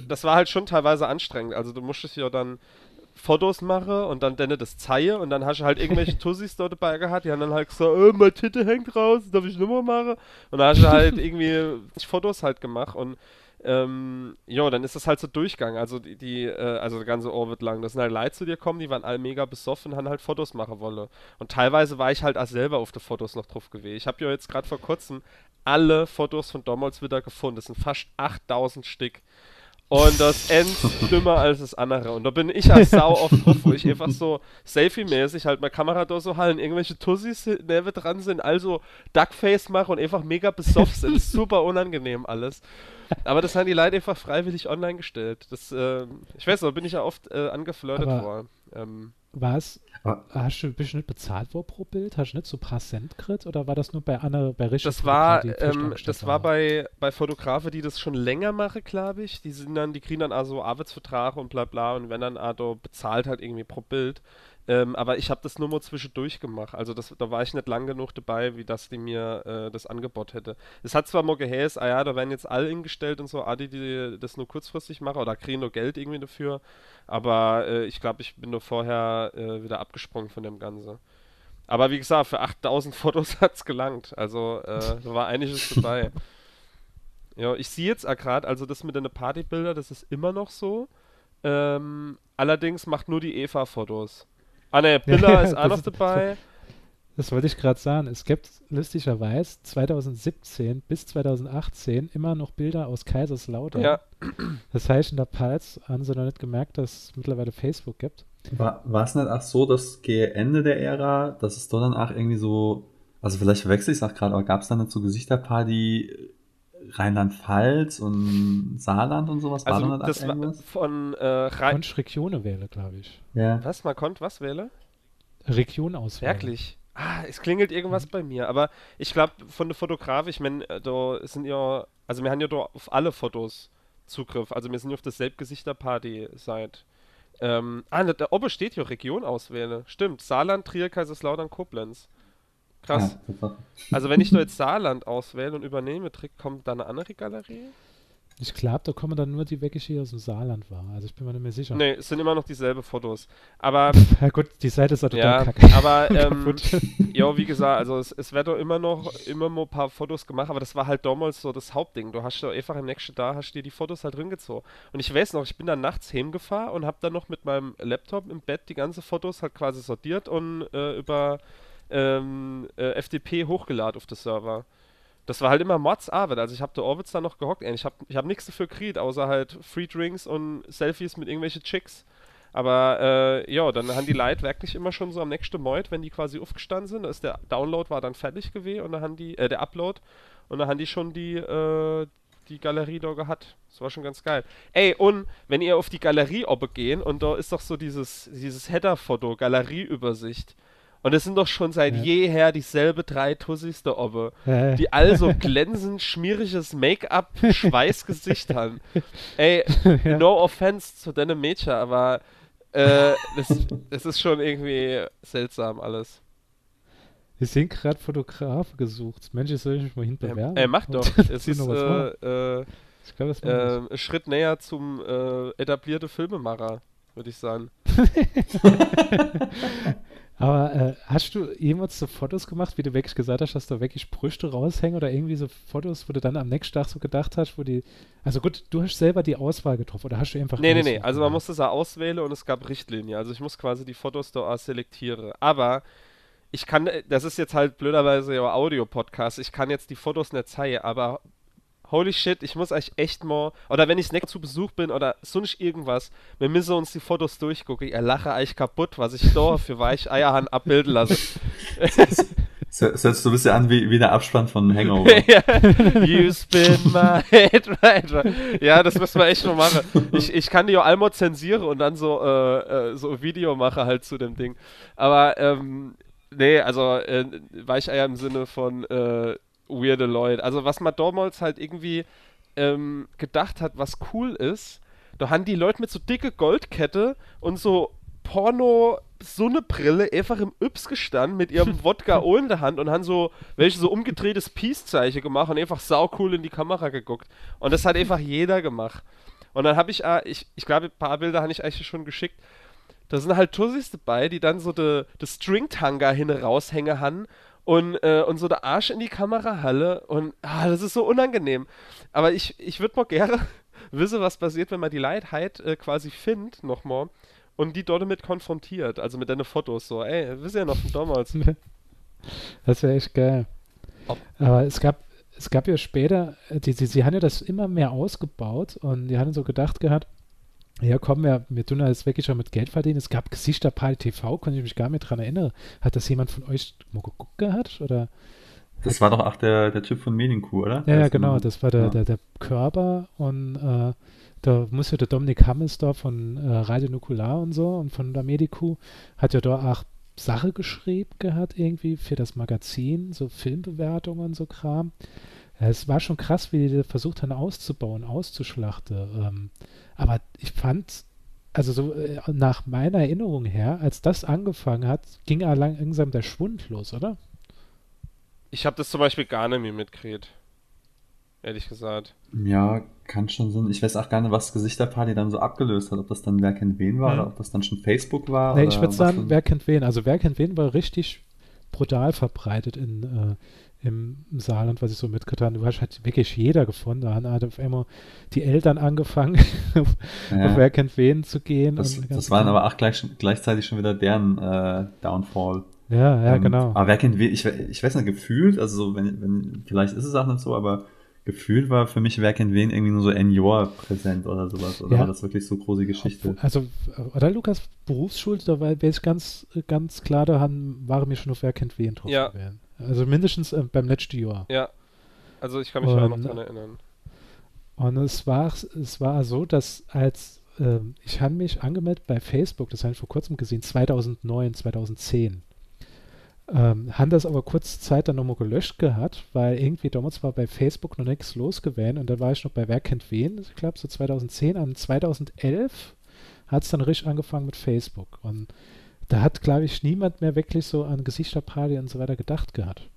das war halt schon teilweise anstrengend. Also du musstest ja dann Fotos machen und dann dann das zeige und dann hast du halt irgendwelche <laughs> Tussis dort dabei gehabt, die haben dann halt gesagt, äh, meine Titte hängt raus, darf ich Nummer machen? Und dann hast du halt <laughs> irgendwie Fotos halt gemacht und ähm, jo, dann ist das halt so Durchgang. Also die, die äh, also der ganze Orbit lang. Das sind halt Leute zu dir kommen, die waren alle mega besoffen und haben halt Fotos machen wollen. Und teilweise war ich halt auch selber auf die Fotos noch drauf gewesen. Ich habe ja jetzt gerade vor kurzem alle Fotos von damals wieder gefunden. Das sind fast 8000 Stück. Und das end dümmer als das andere. Und da bin ich als Sau oft drauf, wo ich einfach so Selfie-mäßig halt meine Kamera da so halten, irgendwelche Tussis neben dran sind, also Duckface mache und einfach mega besoffen sind. Super unangenehm alles. Aber das haben die Leute einfach freiwillig online gestellt. Das, äh, ich weiß noch, bin ich ja oft äh, angeflirtet worden. Ähm, was? Hast du, bist du nicht bezahlt worden pro Bild? Hast du nicht so ein paar Cent gekriegt? Oder war das nur bei Anna, bei Richard? Das war, ähm, das war bei, bei Fotografen, die das schon länger machen, glaube ich. Die sind dann, die kriegen dann also Arbeitsvertrag und bla bla und wenn dann also bezahlt halt irgendwie pro Bild. Ähm, aber ich habe das nur mal zwischendurch gemacht. Also das, da war ich nicht lang genug dabei, wie dass die mir äh, das Angebot hätte. Es hat zwar mal geheißen, ah ja, da werden jetzt alle hingestellt und so, ah, die, die das nur kurzfristig machen oder kriegen nur Geld irgendwie dafür. Aber äh, ich glaube, ich bin nur vorher äh, wieder abgesprungen von dem Ganze. Aber wie gesagt, für 8000 <laughs> Fotos hat es gelangt. Also äh, da war einiges dabei. <laughs> Ja, ich sehe jetzt gerade, also das mit den Partybilder, das ist immer noch so. Ähm, allerdings macht nur die Eva Fotos. Ah ne, Billa ist auch noch dabei. Das wollte ich gerade sagen. Es gibt lustigerweise 2017 bis 2018 immer noch Bilder aus Kaiserslautern. Ja. Das heißt, in der Pals haben sie noch nicht gemerkt, dass es mittlerweile Facebook gibt. War, es nicht auch so, dass gegen Ende der Ära, dass es dort dann auch irgendwie so, also vielleicht verwechsel ich es auch gerade, aber gab es dann nicht so Gesichterparty Rheinland-Pfalz und Saarland und sowas? Also war das irgendwas? von äh, Rhein... Regione wähle, glaube ich. Ja. Was? Man konnte was wählen? Region auswählen. Wirklich? Ah, es klingelt irgendwas mhm. bei mir. Aber ich glaube, von der Fotografie, ich meine, äh, da sind ja, also wir haben ja da auf alle Fotos Zugriff. Also wir sind ja auf das Selbstgesichterparty seit. Ähm, ah, da, da oben steht ja Region auswählen. Stimmt. Saarland, Trier, Kaiserslautern, Koblenz. Krass. Ja, also wenn ich da jetzt Saarland auswähle und übernehme, kommt da eine andere Galerie? Ich glaube, da kommen dann nur die weg, die aus dem Saarland war. Also ich bin mir nicht mehr sicher. Nee, es sind immer noch dieselben Fotos. Aber. <laughs> ja gut, die Seite ist halt total ja, kacke. Aber, <laughs> ähm, ja, wie gesagt, also es, es wird doch immer noch immer mal ein paar Fotos gemacht, aber das war halt damals so das Hauptding. Du hast doch einfach im nächsten da, hast dir die Fotos halt reingezogen. Und ich weiß noch, ich bin dann nachts heimgefahren und habe dann noch mit meinem Laptop im Bett die ganzen Fotos halt quasi sortiert und äh, über ähm, äh, FTP hochgeladen auf das Server. Das war halt immer Mods-Arbeit. Also ich habe der Orbits da noch gehockt. Ich habe ich hab nichts dafür gekriegt, außer halt Free Drinks und Selfies mit irgendwelchen Chicks. Aber äh, ja, dann haben die Leute wirklich immer schon so am nächsten Moid, wenn die quasi aufgestanden sind, ist der Download war dann fertig gewesen und dann haben die, äh, der Upload und dann haben die schon die, äh, die Galerie da gehabt. Das war schon ganz geil. Ey, und wenn ihr auf die Galerie oben gehen und da ist doch so dieses, dieses Header-Foto, Galerieübersicht. Und es sind doch schon seit ja. jeher dieselbe drei Tussis da oben, ja. die also <laughs> glänzend schmieriges Make-up, Schweißgesicht <laughs> haben. Ey, ja. no offense zu deinem Mädchen, aber äh, das, das ist schon irgendwie seltsam alles. Wir sind gerade Fotograf gesucht. Mensch, soll ich mich mal hinbewerben? Ey, mach doch. <laughs> es ist äh, äh, ich glaub, das äh, ein Schritt näher zum äh, etablierte Filmemacher, würde ich sagen. Aber äh, hast du jemals so Fotos gemacht, wie du wirklich gesagt hast, dass da wirklich Brüste raushängen oder irgendwie so Fotos, wo du dann am nächsten Tag so gedacht hast, wo die. Also gut, du hast selber die Auswahl getroffen oder hast du einfach. Nee, nee, nee. Also man musste es auswählen und es gab Richtlinien. Also ich muss quasi die Fotos da selektieren. Aber ich kann, das ist jetzt halt blöderweise ja Audio-Podcast, ich kann jetzt die Fotos nicht zeigen, aber holy shit, ich muss euch echt mal, oder wenn ich nächstes zu Besuch bin oder sonst irgendwas, wir müssen uns die Fotos durchgucken. Ich lache euch kaputt, was ich da für Weicheierhand abbilden lasse. Das <laughs> hört so ein bisschen an wie, wie der Abspann von Hangover. <laughs> you spin my head right, right. Ja, das müssen wir echt noch machen. Ich, ich kann die auch einmal zensieren und dann so, äh, äh, so Video machen halt zu dem Ding. Aber, ähm, nee, also äh, Weicheier im Sinne von, äh, weirde Leute. Also was man damals halt irgendwie ähm, gedacht hat, was cool ist, da haben die Leute mit so dicke Goldkette und so Porno Sonnebrille einfach im Yps gestanden mit ihrem <laughs> Wodka O in der Hand und haben so welche so umgedrehtes Peace-Zeichen gemacht und einfach sau cool in die Kamera geguckt. Und das hat einfach jeder gemacht. Und dann habe ich, äh, ich, ich glaube, ein paar Bilder habe ich eigentlich schon geschickt. Da sind halt Tussis dabei, die dann so de, de Stringtanga hin raushängen haben und, äh, und so der Arsch in die Kamera halle und ah, das ist so unangenehm. Aber ich, ich würde mal gerne <laughs> wissen, was passiert, wenn man die Leidheit äh, quasi findet, nochmal, und die dort damit konfrontiert, also mit deinen Fotos so, ey, wisst ihr noch von damals? <laughs> das wäre echt geil. Ob Aber es gab, es gab ja später, äh, die, die, sie haben ja das immer mehr ausgebaut und die haben so gedacht gehabt, ja komm, wir, wir tun das wirklich schon mit Geld verdienen. Es gab Gesichterparty TV, konnte ich mich gar nicht dran erinnern. Hat das jemand von euch mal geguckt gehabt? Oder? Das war doch auch der, der Typ von Medienkuh, oder? Ja, ja genau, das war der, ja. der, der Körper und äh, da muss ja der Dominik Hammelsdorf von äh, Radio Nukular und so und von der Mediku hat ja da auch Sache geschrieben gehabt irgendwie für das Magazin, so Filmbewertungen und so Kram. Es war schon krass, wie die versucht haben auszubauen, auszuschlachten. Ähm, aber ich fand, also so äh, nach meiner Erinnerung her, als das angefangen hat, ging langsam der Schwund los, oder? Ich habe das zum Beispiel gar nicht mehr mitgekriegt. Ehrlich gesagt. Ja, kann schon sein. Ich weiß auch gar nicht, was Gesichterparty dann so abgelöst hat. Ob das dann Wer kennt wen war ja. oder ob das dann schon Facebook war. Nee, ich würde sagen, Wer kennt wen. Also Wer kennt wen war richtig brutal verbreitet in, äh, im Saarland, was ich so mitgetan habe. Du hast halt wirklich jeder gefunden. Da hat auf einmal die Eltern angefangen, <laughs> auf, ja. auf wer kennt wen zu gehen. Das, das waren aber auch gleich, gleichzeitig schon wieder deren äh, Downfall. Ja, ja, ähm, genau. Aber wer kennt wen, ich, ich weiß nicht, gefühlt, also so, wenn, wenn, vielleicht ist es auch nicht so, aber gefühlt war für mich Wer kennt wen irgendwie nur so Enjor präsent oder sowas. Oder ja. war das wirklich so große Geschichte? Also, oder Lukas Berufsschule, da war ich ganz, ganz klar, da haben, waren mir schon auf Wer kennt wen drauf ja. Gewählen. Also mindestens äh, beim letzten Jahr. Ja. Also ich kann mich und, auch noch dran erinnern. Und es war, es war so, dass als äh, ich habe mich angemeldet bei Facebook, das habe ich vor kurzem gesehen, 2009, 2010. Ähm, haben das aber kurze Zeit dann nochmal gelöscht gehabt, weil irgendwie damals war bei Facebook noch nichts los gewesen und da war ich noch bei Wer kennt wen, ich glaube so 2010, an 2011 hat es dann richtig angefangen mit Facebook und da hat, glaube ich, niemand mehr wirklich so an Gesichterparty und so weiter gedacht gehabt.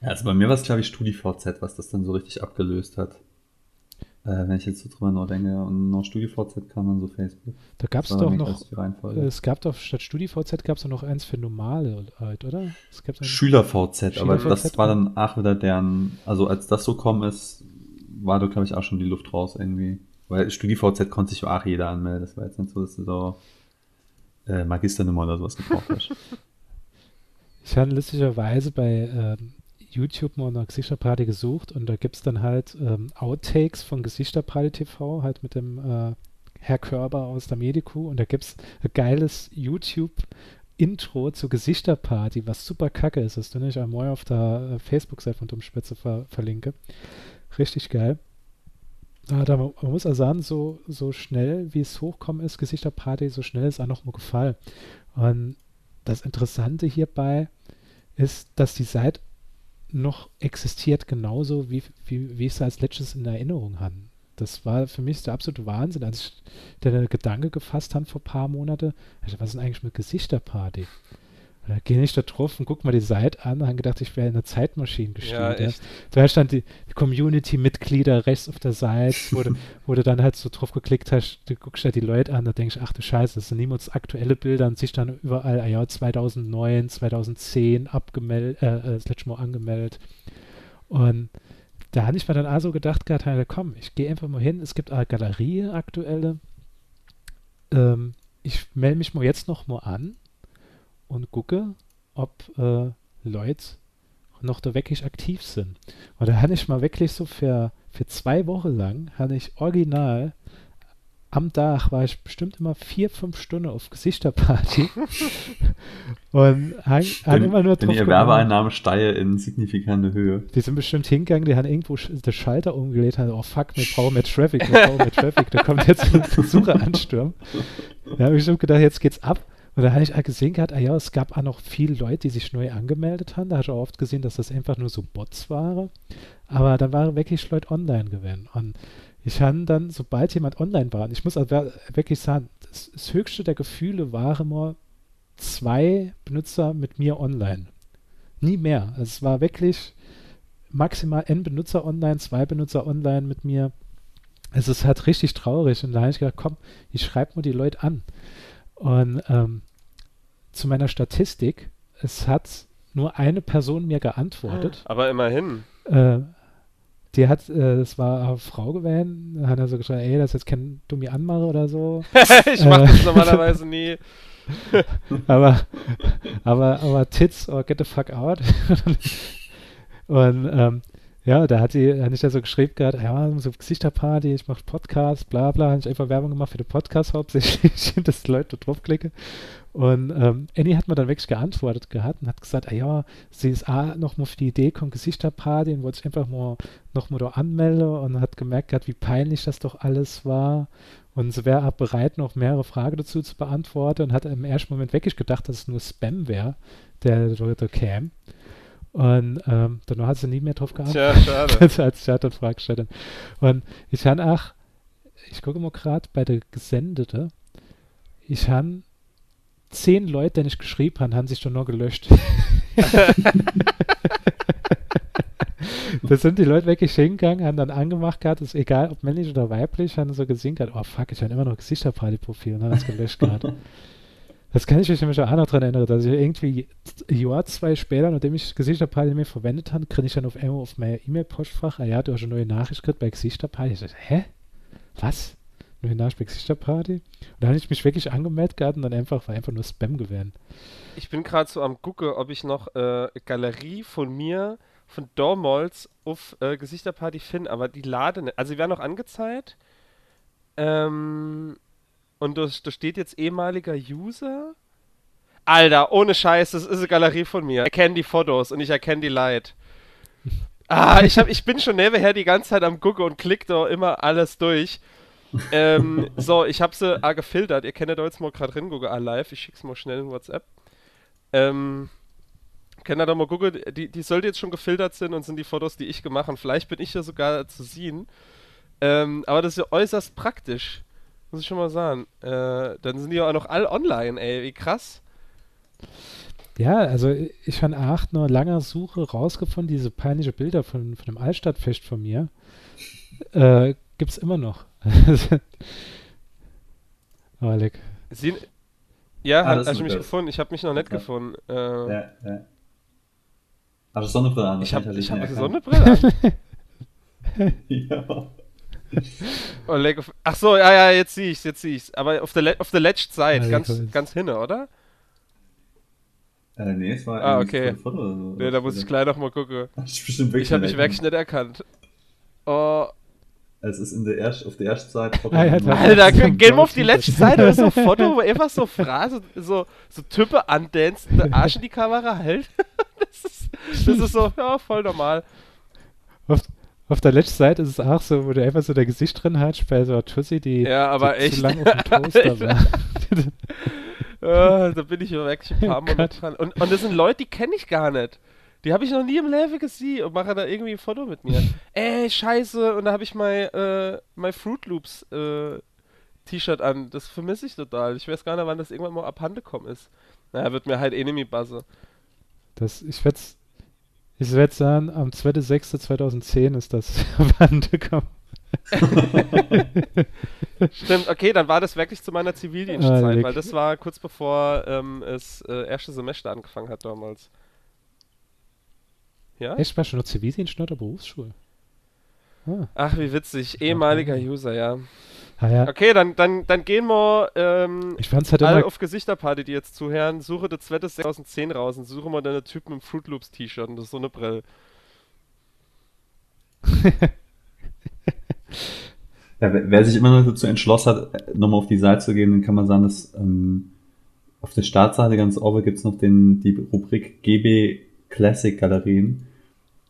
Ja, also bei mir war es, glaube ich, StudiVZ, was das dann so richtig abgelöst hat. Äh, wenn ich jetzt so drüber nachdenke, und noch StudiVZ kam dann so Facebook. Da gab es doch noch, es gab doch statt StudiVZ gab es noch eins für normale halt, oder? SchülerVZ, Schüler aber das war dann auch wieder deren, also als das so kommen ist, war da glaube ich auch schon die Luft raus irgendwie. Weil StudiVZ konnte sich auch jeder anmelden, das war jetzt nicht so, dass du so äh, Magisternummer oder sowas gebraucht hast. <laughs> Ich habe lustigerweise bei ähm, YouTube mal nach Gesichterparty gesucht und da gibt es dann halt ähm, Outtakes von Gesichterparty TV, halt mit dem äh, Herr Körber aus der Medico und da gibt es ein geiles YouTube Intro zur Gesichterparty, was super kacke ist, das nicht einmal auf der äh, Facebook-Seite von Dummspitze ver verlinke. Richtig geil. Ah, da, man muss also sagen, so, so schnell wie es hochkommen ist, Gesichterparty, so schnell ist auch noch mal gefallen. Und das Interessante hierbei ist, dass die Seite noch existiert, genauso wie, wie, wie ich es als letztes in Erinnerung habe. Das war für mich der absolute Wahnsinn, als ich den Gedanke gefasst habe vor ein paar Monaten, was ist denn eigentlich mit Gesichterparty? Und dann gehe ich da drauf und guck mal die Seite an und habe gedacht, ich wäre in einer Zeitmaschine gestiegen. Ja, echt. Da stand die Community-Mitglieder rechts auf der Seite, wo du, wo du dann halt so drauf geklickt hast, du guckst da die Leute an, da denkst du, ach du Scheiße, das sind niemals aktuelle Bilder und sich dann überall, ah ja, 2009, 2010 abgemeldet, äh, äh, das letzte Mal angemeldet. Und da habe ich mir dann also gedacht gehabt, komm, ich gehe einfach mal hin, es gibt eine Galerie aktuelle, ähm, ich melde mich mal jetzt noch mal an und gucke, ob äh, Leute noch da wirklich aktiv sind. Und da hatte ich mal wirklich so für, für zwei Wochen lang, hatte ich original am Tag war ich bestimmt immer vier, fünf Stunden auf Gesichterparty <laughs> und haben immer nur drauf Wenn ihr Werbeeinnahmen steige in signifikante Höhe. Die sind bestimmt hingegangen, die haben irgendwo den Schalter umgelegt, haben, oh fuck, wir brauchen mehr Traffic, wir brauchen mehr Traffic, da kommt jetzt ein Besucher anstürmen. Da habe ich schon gedacht, jetzt geht's ab Und da habe ich auch gesehen gehabt, ah ja, es gab auch noch viele Leute, die sich neu angemeldet haben. Da habe ich auch oft gesehen, dass das einfach nur so Bots waren. Aber dann waren wirklich Leute online gewesen. Und ich habe dann, sobald jemand online war, und ich muss also wirklich sagen, das, das höchste der Gefühle war immer zwei Benutzer mit mir online. Nie mehr. Also es war wirklich maximal n Benutzer online, zwei Benutzer online mit mir. Es ist halt richtig traurig. Und da habe ich gedacht, komm, ich schreibe mal die Leute an. Und ähm, zu meiner Statistik, es hat nur eine Person mir geantwortet. Aber immerhin. Äh, die hat, äh, das war eine Frau gewesen, hat er so geschrieben, ey, das ist jetzt kein Dummi Anmache oder so. <laughs> ich mache das normalerweise nie. <laughs> aber, aber, aber Tits or get the fuck out. <laughs> Und ähm, ja, da hat sie, hat ich ja so geschrieben gehabt, ja, so Gesichterparty, ich mache Podcast, bla bla, habe ich einfach Werbung gemacht für den Podcast hauptsächlich, <laughs> dass die Leute draufklicken. Und ähm, Annie hat mir dann wirklich geantwortet gehabt und hat gesagt, ah ja, sie ist auch noch mal auf die Idee kommt, Gesichterparty und wollte sich einfach mal noch mal da anmelden und hat gemerkt gehabt, wie peinlich das doch alles war. Und sie wäre bereit, noch mehrere Fragen dazu zu beantworten und hat im ersten Moment wirklich gedacht, dass es nur Spam wäre, der da käme. Und ähm, dann hat sie nie mehr drauf geantwortet. Tja, <laughs> schade. als ich dann Frage gestellt Und ich habe auch, ich gucke mal gerade bei der Gesendete, ich habe zehn Leute, die ich geschrieben habe, haben sich schon nur gelöscht. <laughs> da sind die Leute wirklich hingegangen, haben dann angemacht gehabt, ist egal, ob männlich oder weiblich, haben so gesehen gehabt, oh fuck, ich habe immer noch Gesichterparty-Profil und dann hat es gelöscht gehabt. <laughs> Das kann ich mich nämlich auch noch daran erinnern, dass ich irgendwie ein Jahr, zwei später, nachdem ich Gesichterparty mehr verwendet habe, kriege ich dann auf einmal auf mein E-Mail-Postfach, ah ja, du hast eine neue Nachricht gekriegt bei Gesichterparty. Ich so, hä? Was? Neue Nachricht bei Gesichterparty? Und da habe ich mich wirklich angemeldet gehabt und dann einfach, war einfach nur Spam gewesen. Ich bin gerade so am gucken, ob ich noch äh, Galerie von mir, von damals auf äh, Gesichterparty finde, aber die laden nicht. Also, die werden noch angezeigt. Ähm, und da, da steht jetzt ehemaliger User. Alter, ohne Scheiß, das ist eine Galerie von mir. Ich erkenne die Fotos und ich erkenne die Light. <laughs> Ah, ich, hab, ich bin schon nebenher die ganze Zeit am gucken und klick da immer alles durch. ähm, <laughs> so, ich habe sie ah, gefiltert. Ihr kennt da jetzt mal gerade drin, gucke ah, live. Ich schick's mal schnell in WhatsApp. Ähm, kennt ihr da mal gucken, die, die sollte jetzt schon gefiltert sind und sind die Fotos, die ich gemacht habe. Vielleicht bin ich ja sogar zu sehen. Ähm, aber das ist ja äußerst praktisch. Muss ich schon mal sagen. Äh, dann sind die ja auch noch all online, ey. Wie krass. Ja, also ich habe nach einer langer Suche rausgefunden, diese peinliche Bilder von, von dem Altstadtfest von mir äh, gibt es immer noch. <laughs> Aber leck. Sie, ja, ah, hast du mich gefunden? Ich habe mich noch nicht ja. gefunden. Äh, ja, ja. Hast du Sonnenbrille an? Ich habe hab eine Sonnenbrille an. <laughs> ja. <laughs> oh, Ach so, ja, ja, jetzt sehe ich's, jetzt sehe ich's. Aber auf der, auf der letzten Seite, ja, ganz, ganz hinne, oder? Äh, nee, es war Ah, okay. Foto oder so. Nee, da muss ich gleich nochmal gucken. ich habe mich wirklich nicht erkannt. Oh. Es ist in der erst, auf der ersten Seite. <laughs> Ah, Alter, gehen wir auf die letzte Seite, da ist so ein <laughs> Foto, wo einfach so Phrase, so, so Type andancen, der Arsch in die Kamera hält. das, ist, das ist so, ja, voll normal. Auf, auf der letzten Seite ist es auch so, wo du einfach so dein Gesicht drin hast, bei so einer Tussi, die, ja, aber die echt. zu lang auf dem <laughs> Toaster war. oh, <laughs> da bin ich wirklich ein paar Mal mit dran. Und, und das sind Leute, die kenne ich gar nicht. Die habe ich noch nie im Leben gesehen und mache da irgendwie ein Foto mit mir. <laughs> Ey, scheiße. Und da habe ich mein, äh, mein Fruit Loops äh, T-Shirt an. Das vermisse ich total. Ich weiß gar nicht, wann das irgendwann mal abhanden gekommen ist. Naja, wird mir halt Enemy buzzer. Das, ich werde ich werde sagen, am 2.6.2010 ist das <laughs> abhanden gekommen. <laughs> Stimmt, okay, dann war das wirklich zu meiner Zivildienstzeit, ah, weil das war kurz bevor ähm, das äh, erste Semester angefangen hat damals. Ja? Echt, war schon noch Zivildienst oder Berufsschule? Ah. Ach, wie witzig. Ehemaliger okay. User, ja. Ah, ja. Okay, dann, dann, dann gehen wir ähm, ich fand's halt alle immer... auf Gesichterparty, die jetzt zuhören. Suche das Zweite 2010 raus und suche mal deine Typen im Fruit Loops T-Shirt und das ist so eine Brille. <laughs> ja, wer sich immer noch dazu entschlossen hat, nochmal auf die Seite zu gehen, dann kann man sagen, dass ähm, auf der Startseite ganz oben gibt es noch den, die Rubrik GB Classic Galerien.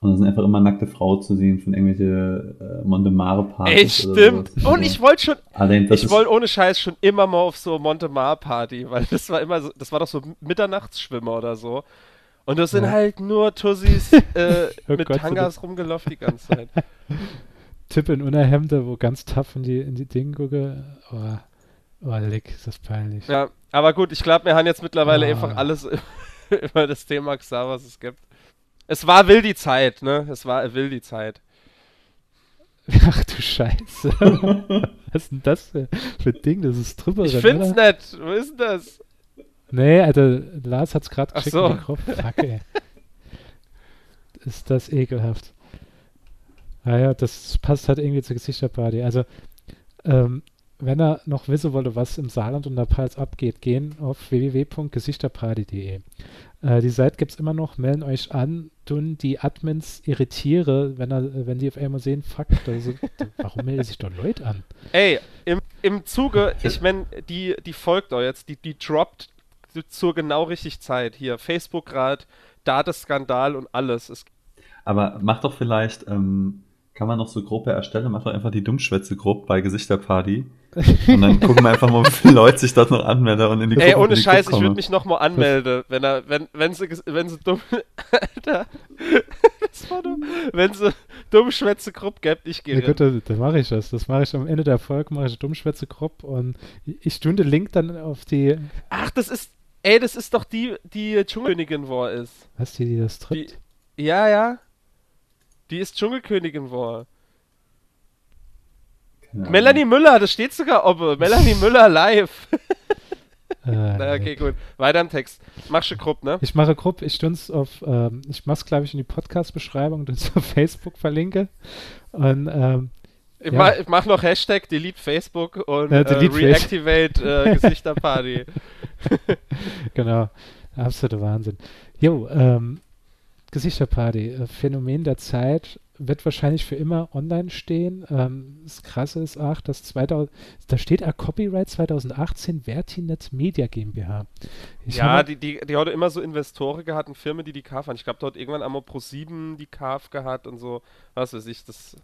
Und da sind einfach immer nackte Frauen zu sehen von irgendwelche äh, Montemare-Partys. Ey, stimmt. Und ich wollte schon, Allein ich wollte ohne Scheiß schon immer mal auf so Montemar-Party, weil das war immer so, das war doch so Mitternachtsschwimmer oder so. Und das sind Ja. halt nur Tussis <laughs> äh, Oh mit Gott, Tangas rumgelaufen die ganze Zeit. <laughs> Tipp in Unterhemde, wo ganz tough in die, in die Dinge gucke. Oh, oh, leck, ist das peinlich. Ja, aber gut, ich glaube, wir haben jetzt mittlerweile Ah. einfach alles <laughs> über das Thema Xar, was es gibt. Es war will die Zeit, ne? Es war will die Zeit. <laughs> Ach du Scheiße. <laughs> Was ist denn das für, für ein Ding? Das ist drüber. Ich find's nett. Wo ist denn das? Nee, Alter, Lars hat's gerade geschickt so. in die Gruppe. Fuck, ey. Ist das ekelhaft. Naja, das passt halt irgendwie zur Gesichterparty. Also, ähm, wenn er noch wissen wollte, was im Saarland und der Pfalz abgeht, gehen auf www.gesichterparty.de. Äh, die Seite gibt's immer noch, melden euch an, tun die Admins irritiere, wenn, er, wenn die auf einmal sehen, fuck, sind, warum melden sich doch Leute an? Ey, im, im Zuge, ich mein, die, die folgt euch jetzt, die, die droppt zur genau richtig Zeit. Hier, Facebook gerade, Datenskandal und alles. Es, Aber mach doch vielleicht, ähm, kann man noch so Gruppe erstellen, mach doch einfach die Dummschwätze-Gruppe bei Gesichterparty. Und dann gucken wir einfach mal, wie viele Leute sich dort noch anmelden und in die ey, Gruppe- ohne in die Scheiß, Gruppe ich würde mich nochmal anmelden, wenn er, wenn, wenn sie, wenn sie dumm, <laughs> Alter, das war dumm, wenn sie Dummschwätze Gruppe gibt, ich gehe Ja gut, dann, dann mache ich das. Das mache ich am Ende der Folge, mache ich eine Dummschwätze-Gruppe und ich stunde Link dann auf die, Ach, das ist, ey, das ist doch die, die Dschungelkönigin war ist. was die, die das tritt. Ja, ja. Die ist Dschungelkönigin war. Ahnung. Melanie Müller, das steht sogar oben. Melanie <laughs> Müller live. Äh, Na, okay, gut. Weiter im Text. Machst du Gruppe, ne? Ich mache Gruppe, ich stund's auf, ähm, ich mach's glaube ich in die Podcast-Beschreibung, und auf Facebook verlinke. Und ähm, Ich, Ja. mach, ich mach noch Hashtag Delete Facebook und äh, delete Face- Reactivate äh, <laughs> Gesichterparty. genau, absoluter Wahnsinn. Jo, ähm, Gesichterparty, äh, Phänomen der Zeit, wird wahrscheinlich für immer online stehen. Ähm, das Krasse ist auch, dass 2000, da steht auch Copyright 2018 Vertinet Media GmbH. Ich ja, die, die, die hat immer so Investoren gehabt und Firmen, die die KAF haben. Ich glaube, dort irgendwann einmal Pro 7 die KAF gehabt und so. Was weiß ich, das.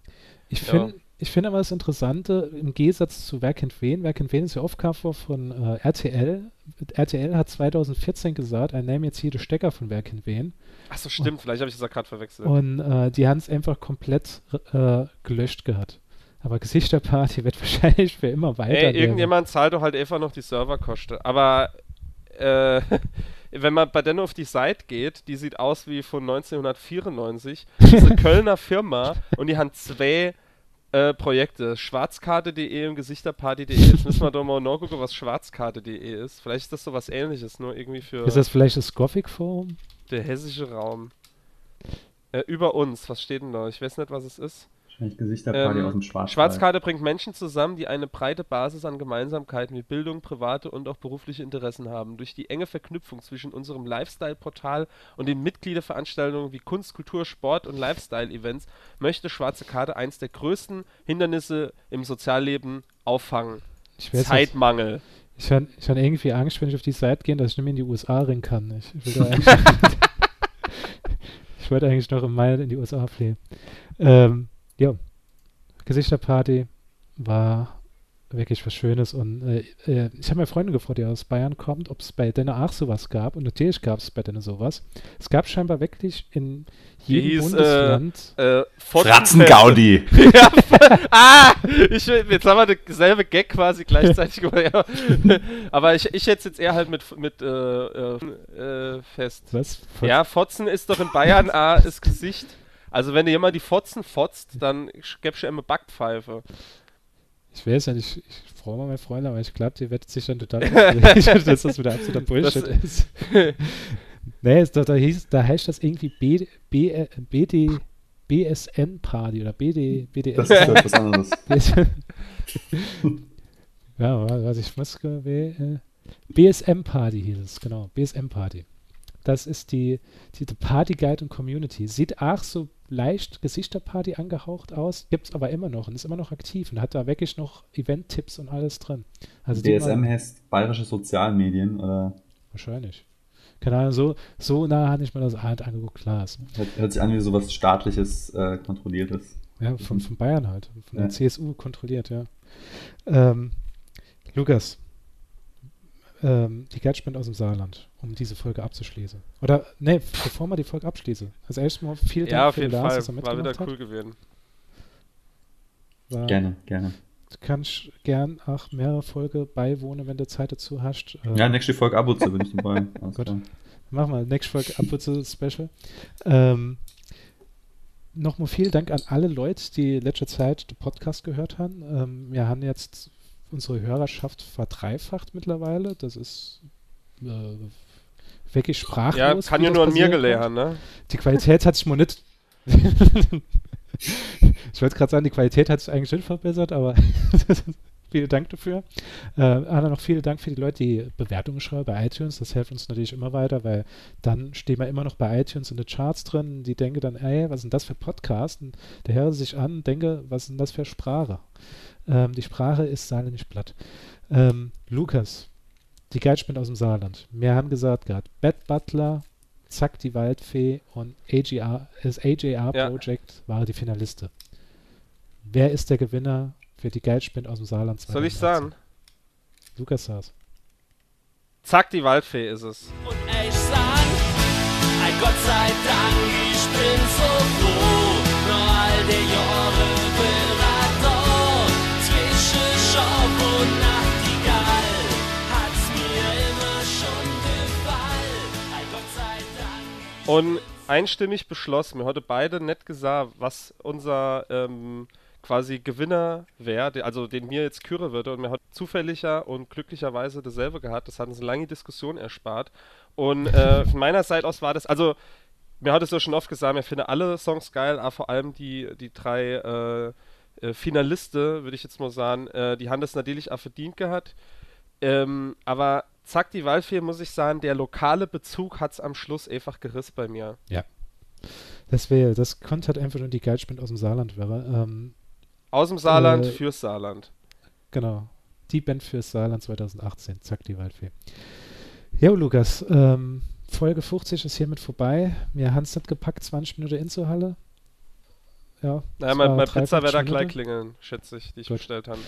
Ich Ja. finde ich find aber das Interessante, im Gegensatz zu Wer kennt wen, Wer kennt wen ist ja Aufgabe von äh, RTL. RTL hat 2014 gesagt, er nehme jetzt hier die Stecker von Wer kennt wen. Achso, stimmt, vielleicht habe ich das gerade verwechselt. Und äh, die haben es einfach komplett äh, gelöscht gehabt. Aber Gesichterparty wird <laughs> wahrscheinlich für immer weiter. Ey, irgendjemand zahlt doch halt einfach noch die Serverkosten. Aber äh, <laughs> wenn man bei denen auf die Seite geht, die sieht aus wie von 1994. Das ist eine Kölner Firma und die haben zwei äh, Projekte. Schwarzkarte.de und Gesichterparty.de. Jetzt müssen wir doch mal nachgucken, was Schwarzkarte.de ist. Vielleicht ist das so was ähnliches, nur irgendwie für Ist das vielleicht das Gothic Forum? der hessische Raum. Äh, über uns, was steht denn da? Ich weiß nicht, was es ist. Wahrscheinlich Gesichterparty Ähm, aus dem Schwarzwald. Schwarzkarte bringt Menschen zusammen, die eine breite Basis an Gemeinsamkeiten wie Bildung, private und auch berufliche Interessen haben. Durch die enge Verknüpfung zwischen unserem Lifestyle-Portal und den Mitgliederveranstaltungen wie Kunst, Kultur, Sport und Lifestyle-Events möchte Schwarze Karte eins der größten Hindernisse im Sozialleben auffangen. Ich weiß Zeitmangel. nicht. Ich habe ich hab irgendwie Angst, wenn ich auf die Seite gehe, dass ich nicht mehr in die USA rennen kann. Ich, will da <laughs> eigentlich- <laughs> ich wollte eigentlich noch im Mai in die USA fliehen. Ähm, ja, Gesichterparty war wirklich was Schönes und äh, äh, ich habe meine Freundin gefragt, die aus Bayern kommt, ob es bei denen auch sowas gab und natürlich gab es bei denen sowas. Es gab scheinbar wirklich in jedem hieß, äh, Bundesland Äh, Fotzen- Fratzengaudi. <laughs> ja, <laughs> ah, ich, jetzt haben wir dasselbe Gag quasi gleichzeitig <laughs> gemacht. Aber ich, ich hätte jetzt eher halt mit, mit äh, äh, äh, fest. was? Ja, Fotzen ist doch in Bayern A das Gesicht. Also wenn du jemand die Fotzen fotzt, dann gäb's ja immer Backpfeife. Ich weiß ja nicht, ich, ich frage mal meine Freunde, aber ich glaube, die wird sich dann total <laughs> dass das wieder absoluter Bullshit Das- ist. <laughs> nee, es, da, da, hieß, da heißt das irgendwie B, B, BD, BSN Party oder BD, BDS. Das ist ja was anderes. <laughs> Ja, wa- was ich muss äh, BSM Party hieß es, genau, BSM Party. Das ist die, die, die Party Guide und Community. Sieht auch so leicht Gesichterparty angehaucht aus, gibt es aber immer noch und ist immer noch aktiv und hat da wirklich noch Event-Tipps und alles drin. Also mal- heißt Bayerische Sozialmedien oder wahrscheinlich. Keine Ahnung, so, so nah hatte ich mir das halt angeguckt, klar ist. Hört, hört sich an wie sowas staatliches, äh, kontrolliertes. Ja, von, von Bayern halt, von der CSU kontrolliert, ja. Ähm, Lukas, ähm, die Geldspende aus dem Saarland, um diese Folge abzuschließen. Oder, ne, bevor wir die Folge abschließen. Also erstmal vielen Dank Ja, auf für jeden Lars, Fall. dass er War wieder mitgemacht cool hat. gewesen. War, Gerne, gerne. Du kannst gern auch mehrere Folge beiwohnen, wenn du Zeit dazu hast. Ähm, Ja, nächste Folge Abutze bin ich dabei. <laughs> Gut. Mach mal, next Folge ab und zu Special. Ähm, Nochmal vielen Dank an alle Leute, die in letzter Zeit den Podcast gehört haben. Ähm, wir haben jetzt unsere Hörerschaft verdreifacht mittlerweile. Das ist äh, wirklich sprachlos. Ja, kann ja nur an mir gelegen, ne? Die Qualität hat sich mal nicht. <laughs> ich wollte gerade sagen, die Qualität hat sich eigentlich nicht verbessert, aber <laughs> vielen Dank dafür. Äh, Anna, noch vielen Dank für die Leute, die Bewertungen schreiben bei iTunes. Das hilft uns natürlich immer weiter, weil dann stehen wir immer noch bei iTunes in den Charts drin. Die denken dann, ey, was denn das für Podcast? Und der höre sich an und denke, was denn das für Sprache? Ähm, die Sprache ist saarländisch platt. Ähm, Lukas, die Geldspende aus dem Saarland. Wir haben gesagt gerade, Bad Butler, Zack die Waldfee und AGR, das AJR Ja. Project waren die Finaliste. Wer ist der Gewinner für die Geldspende aus dem Saarland Soll ich 2018? sagen? Lukas saß. Zack, die Waldfee ist es. Und ich sag, ein Gott sei Dank, ich bin so froh. Nur all die Jahre Und einstimmig beschlossen, wir heute beide nicht gesagt, was unser ähm, quasi Gewinner wäre, also den mir jetzt küren würde. Und mir hat zufälliger und glücklicherweise dasselbe gehabt. Das hat uns eine lange Diskussion erspart. Und äh, von meiner Seite aus war das, also mir hat es ja schon oft gesagt, mir finde alle Songs geil, aber vor allem die, die drei äh, äh, Finaliste, würde ich jetzt mal sagen, äh, die haben das natürlich auch verdient gehabt. Ähm, aber zack, die Waldfee, muss ich sagen, der lokale Bezug hat es am Schluss einfach gerissen bei mir. Das wäre, das konnte halt einfach nur die Geldspende aus dem Saarland wäre. Ähm, Aus dem Saarland Äh, fürs Saarland. genau. Die Band fürs Saarland 2018. Zack, die Waldfee. Ja, Lukas, ähm, Folge 50 ist hiermit vorbei. Haben es nicht gepackt, 20 Minuten in zur Halle. Ja. Naja, mein, mein Pizza 53 wird da gleich klingeln, schätze ich, die ich Gut. bestellt habe.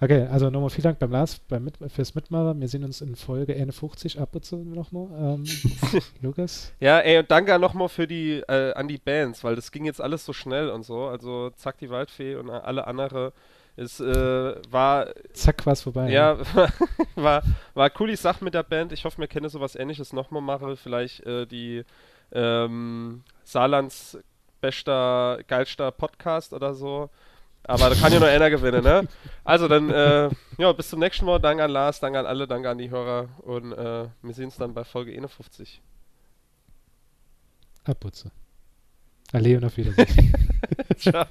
Okay, also nochmal vielen Dank beim Lars beim Mit fürs Mitmachen. Wir sehen uns in Folge 51 ab und zu nochmal. Ähm, <laughs> Lukas. Ja, ey, und danke nochmal für die, äh, an die Bands, weil das ging jetzt alles so schnell und so. Also, zack, die Waldfee und alle andere. Es äh, war Zack, war's vorbei. Ja, <laughs> war, war eine coole Sache mit der Band. Ich hoffe, wir können sowas ähnliches nochmal machen. Vielleicht äh, die ähm, Saarlands bester, geilster Podcast oder so. Aber da kann ja nur einer gewinnen, ne? Also dann, äh, ja, bis zum nächsten Mal. Danke an Lars, danke an alle, danke an die Hörer. Und äh, wir sehen uns dann bei Folge 51. Abputze. Alle und auf Wiedersehen. <laughs> Ciao.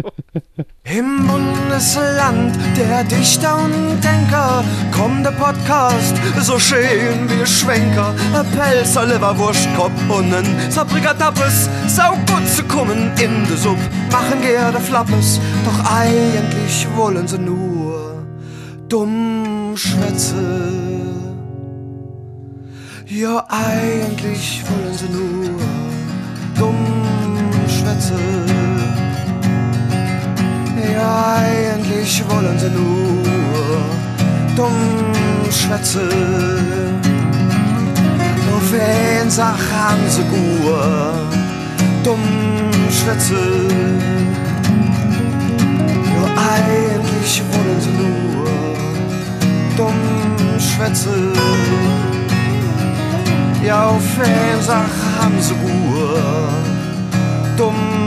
Im Bundesland der Dichter und Denker kommt der Podcast so schön wie Schwenker. Pelzer, Leberwurst, Kopf und ein Sabrikatappes, sau gut zu kommen in de Sub. Machen gerne Flappes, doch eigentlich wollen sie nur dumm schwätze. Ja, eigentlich wollen sie nur dumm schwätze. Ja, eigentlich wollen sie nur dumm schwätze. Nur wen Sach haben sie gut, dumm schwätze. Ja, eigentlich wollen sie nur dumm schwätze. Ja, auf wen Sach haben sie gut, dumm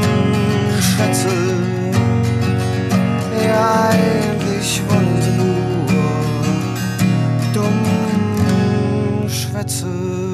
eigentlich wollte nur dumm schwätzen.